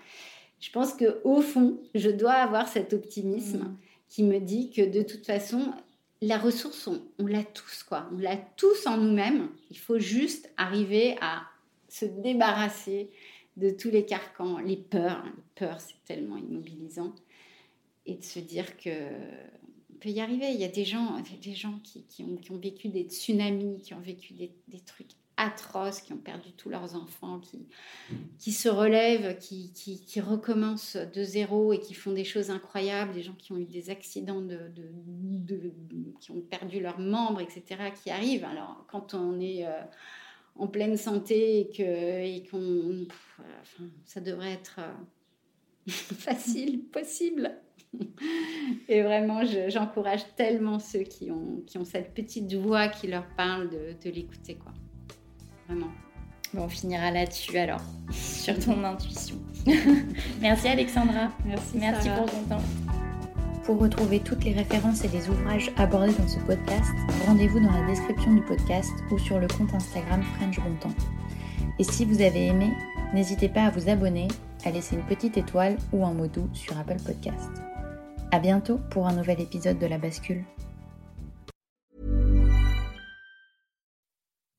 je pense que au fond, je dois avoir cet optimisme mm. qui me dit que de toute façon, la ressource, on, l'a tous, quoi. On l'a tous en nous-mêmes. Il faut juste arriver à se débarrasser de tous les carcans, les peurs. Les peurs, c'est tellement immobilisant. Et de se dire que peut y arriver. Il y a des gens, des gens qui, ont, vécu des tsunamis, qui ont vécu des, des trucs atroces, qui ont perdu tous leurs enfants, qui, qui se relèvent, qui, qui, recommencent de zéro et qui font des choses incroyables, des gens qui ont eu des accidents, de, de, qui ont perdu leurs membres, etc., qui arrivent. Alors, quand on est euh, en pleine santé et, que, et qu'on... ça devrait être euh, [laughs] facile, possible. [laughs] Et vraiment, j'encourage tellement ceux qui ont, qui ont cette petite voix qui leur parle de, de l'écouter. quoi vraiment. Bon, on finira là-dessus alors, [laughs] sur ton intuition. [laughs] Merci Alexandra. Merci. Merci pour ton temps. Pour retrouver toutes les références et les ouvrages abordés dans ce podcast, rendez-vous dans la description du podcast ou sur le compte Instagram French Bontemps. Et si vous avez aimé, n'hésitez pas à vous abonner, à laisser une petite étoile ou un mot doux sur Apple Podcast. À bientôt pour un nouvel épisode de La Bascule.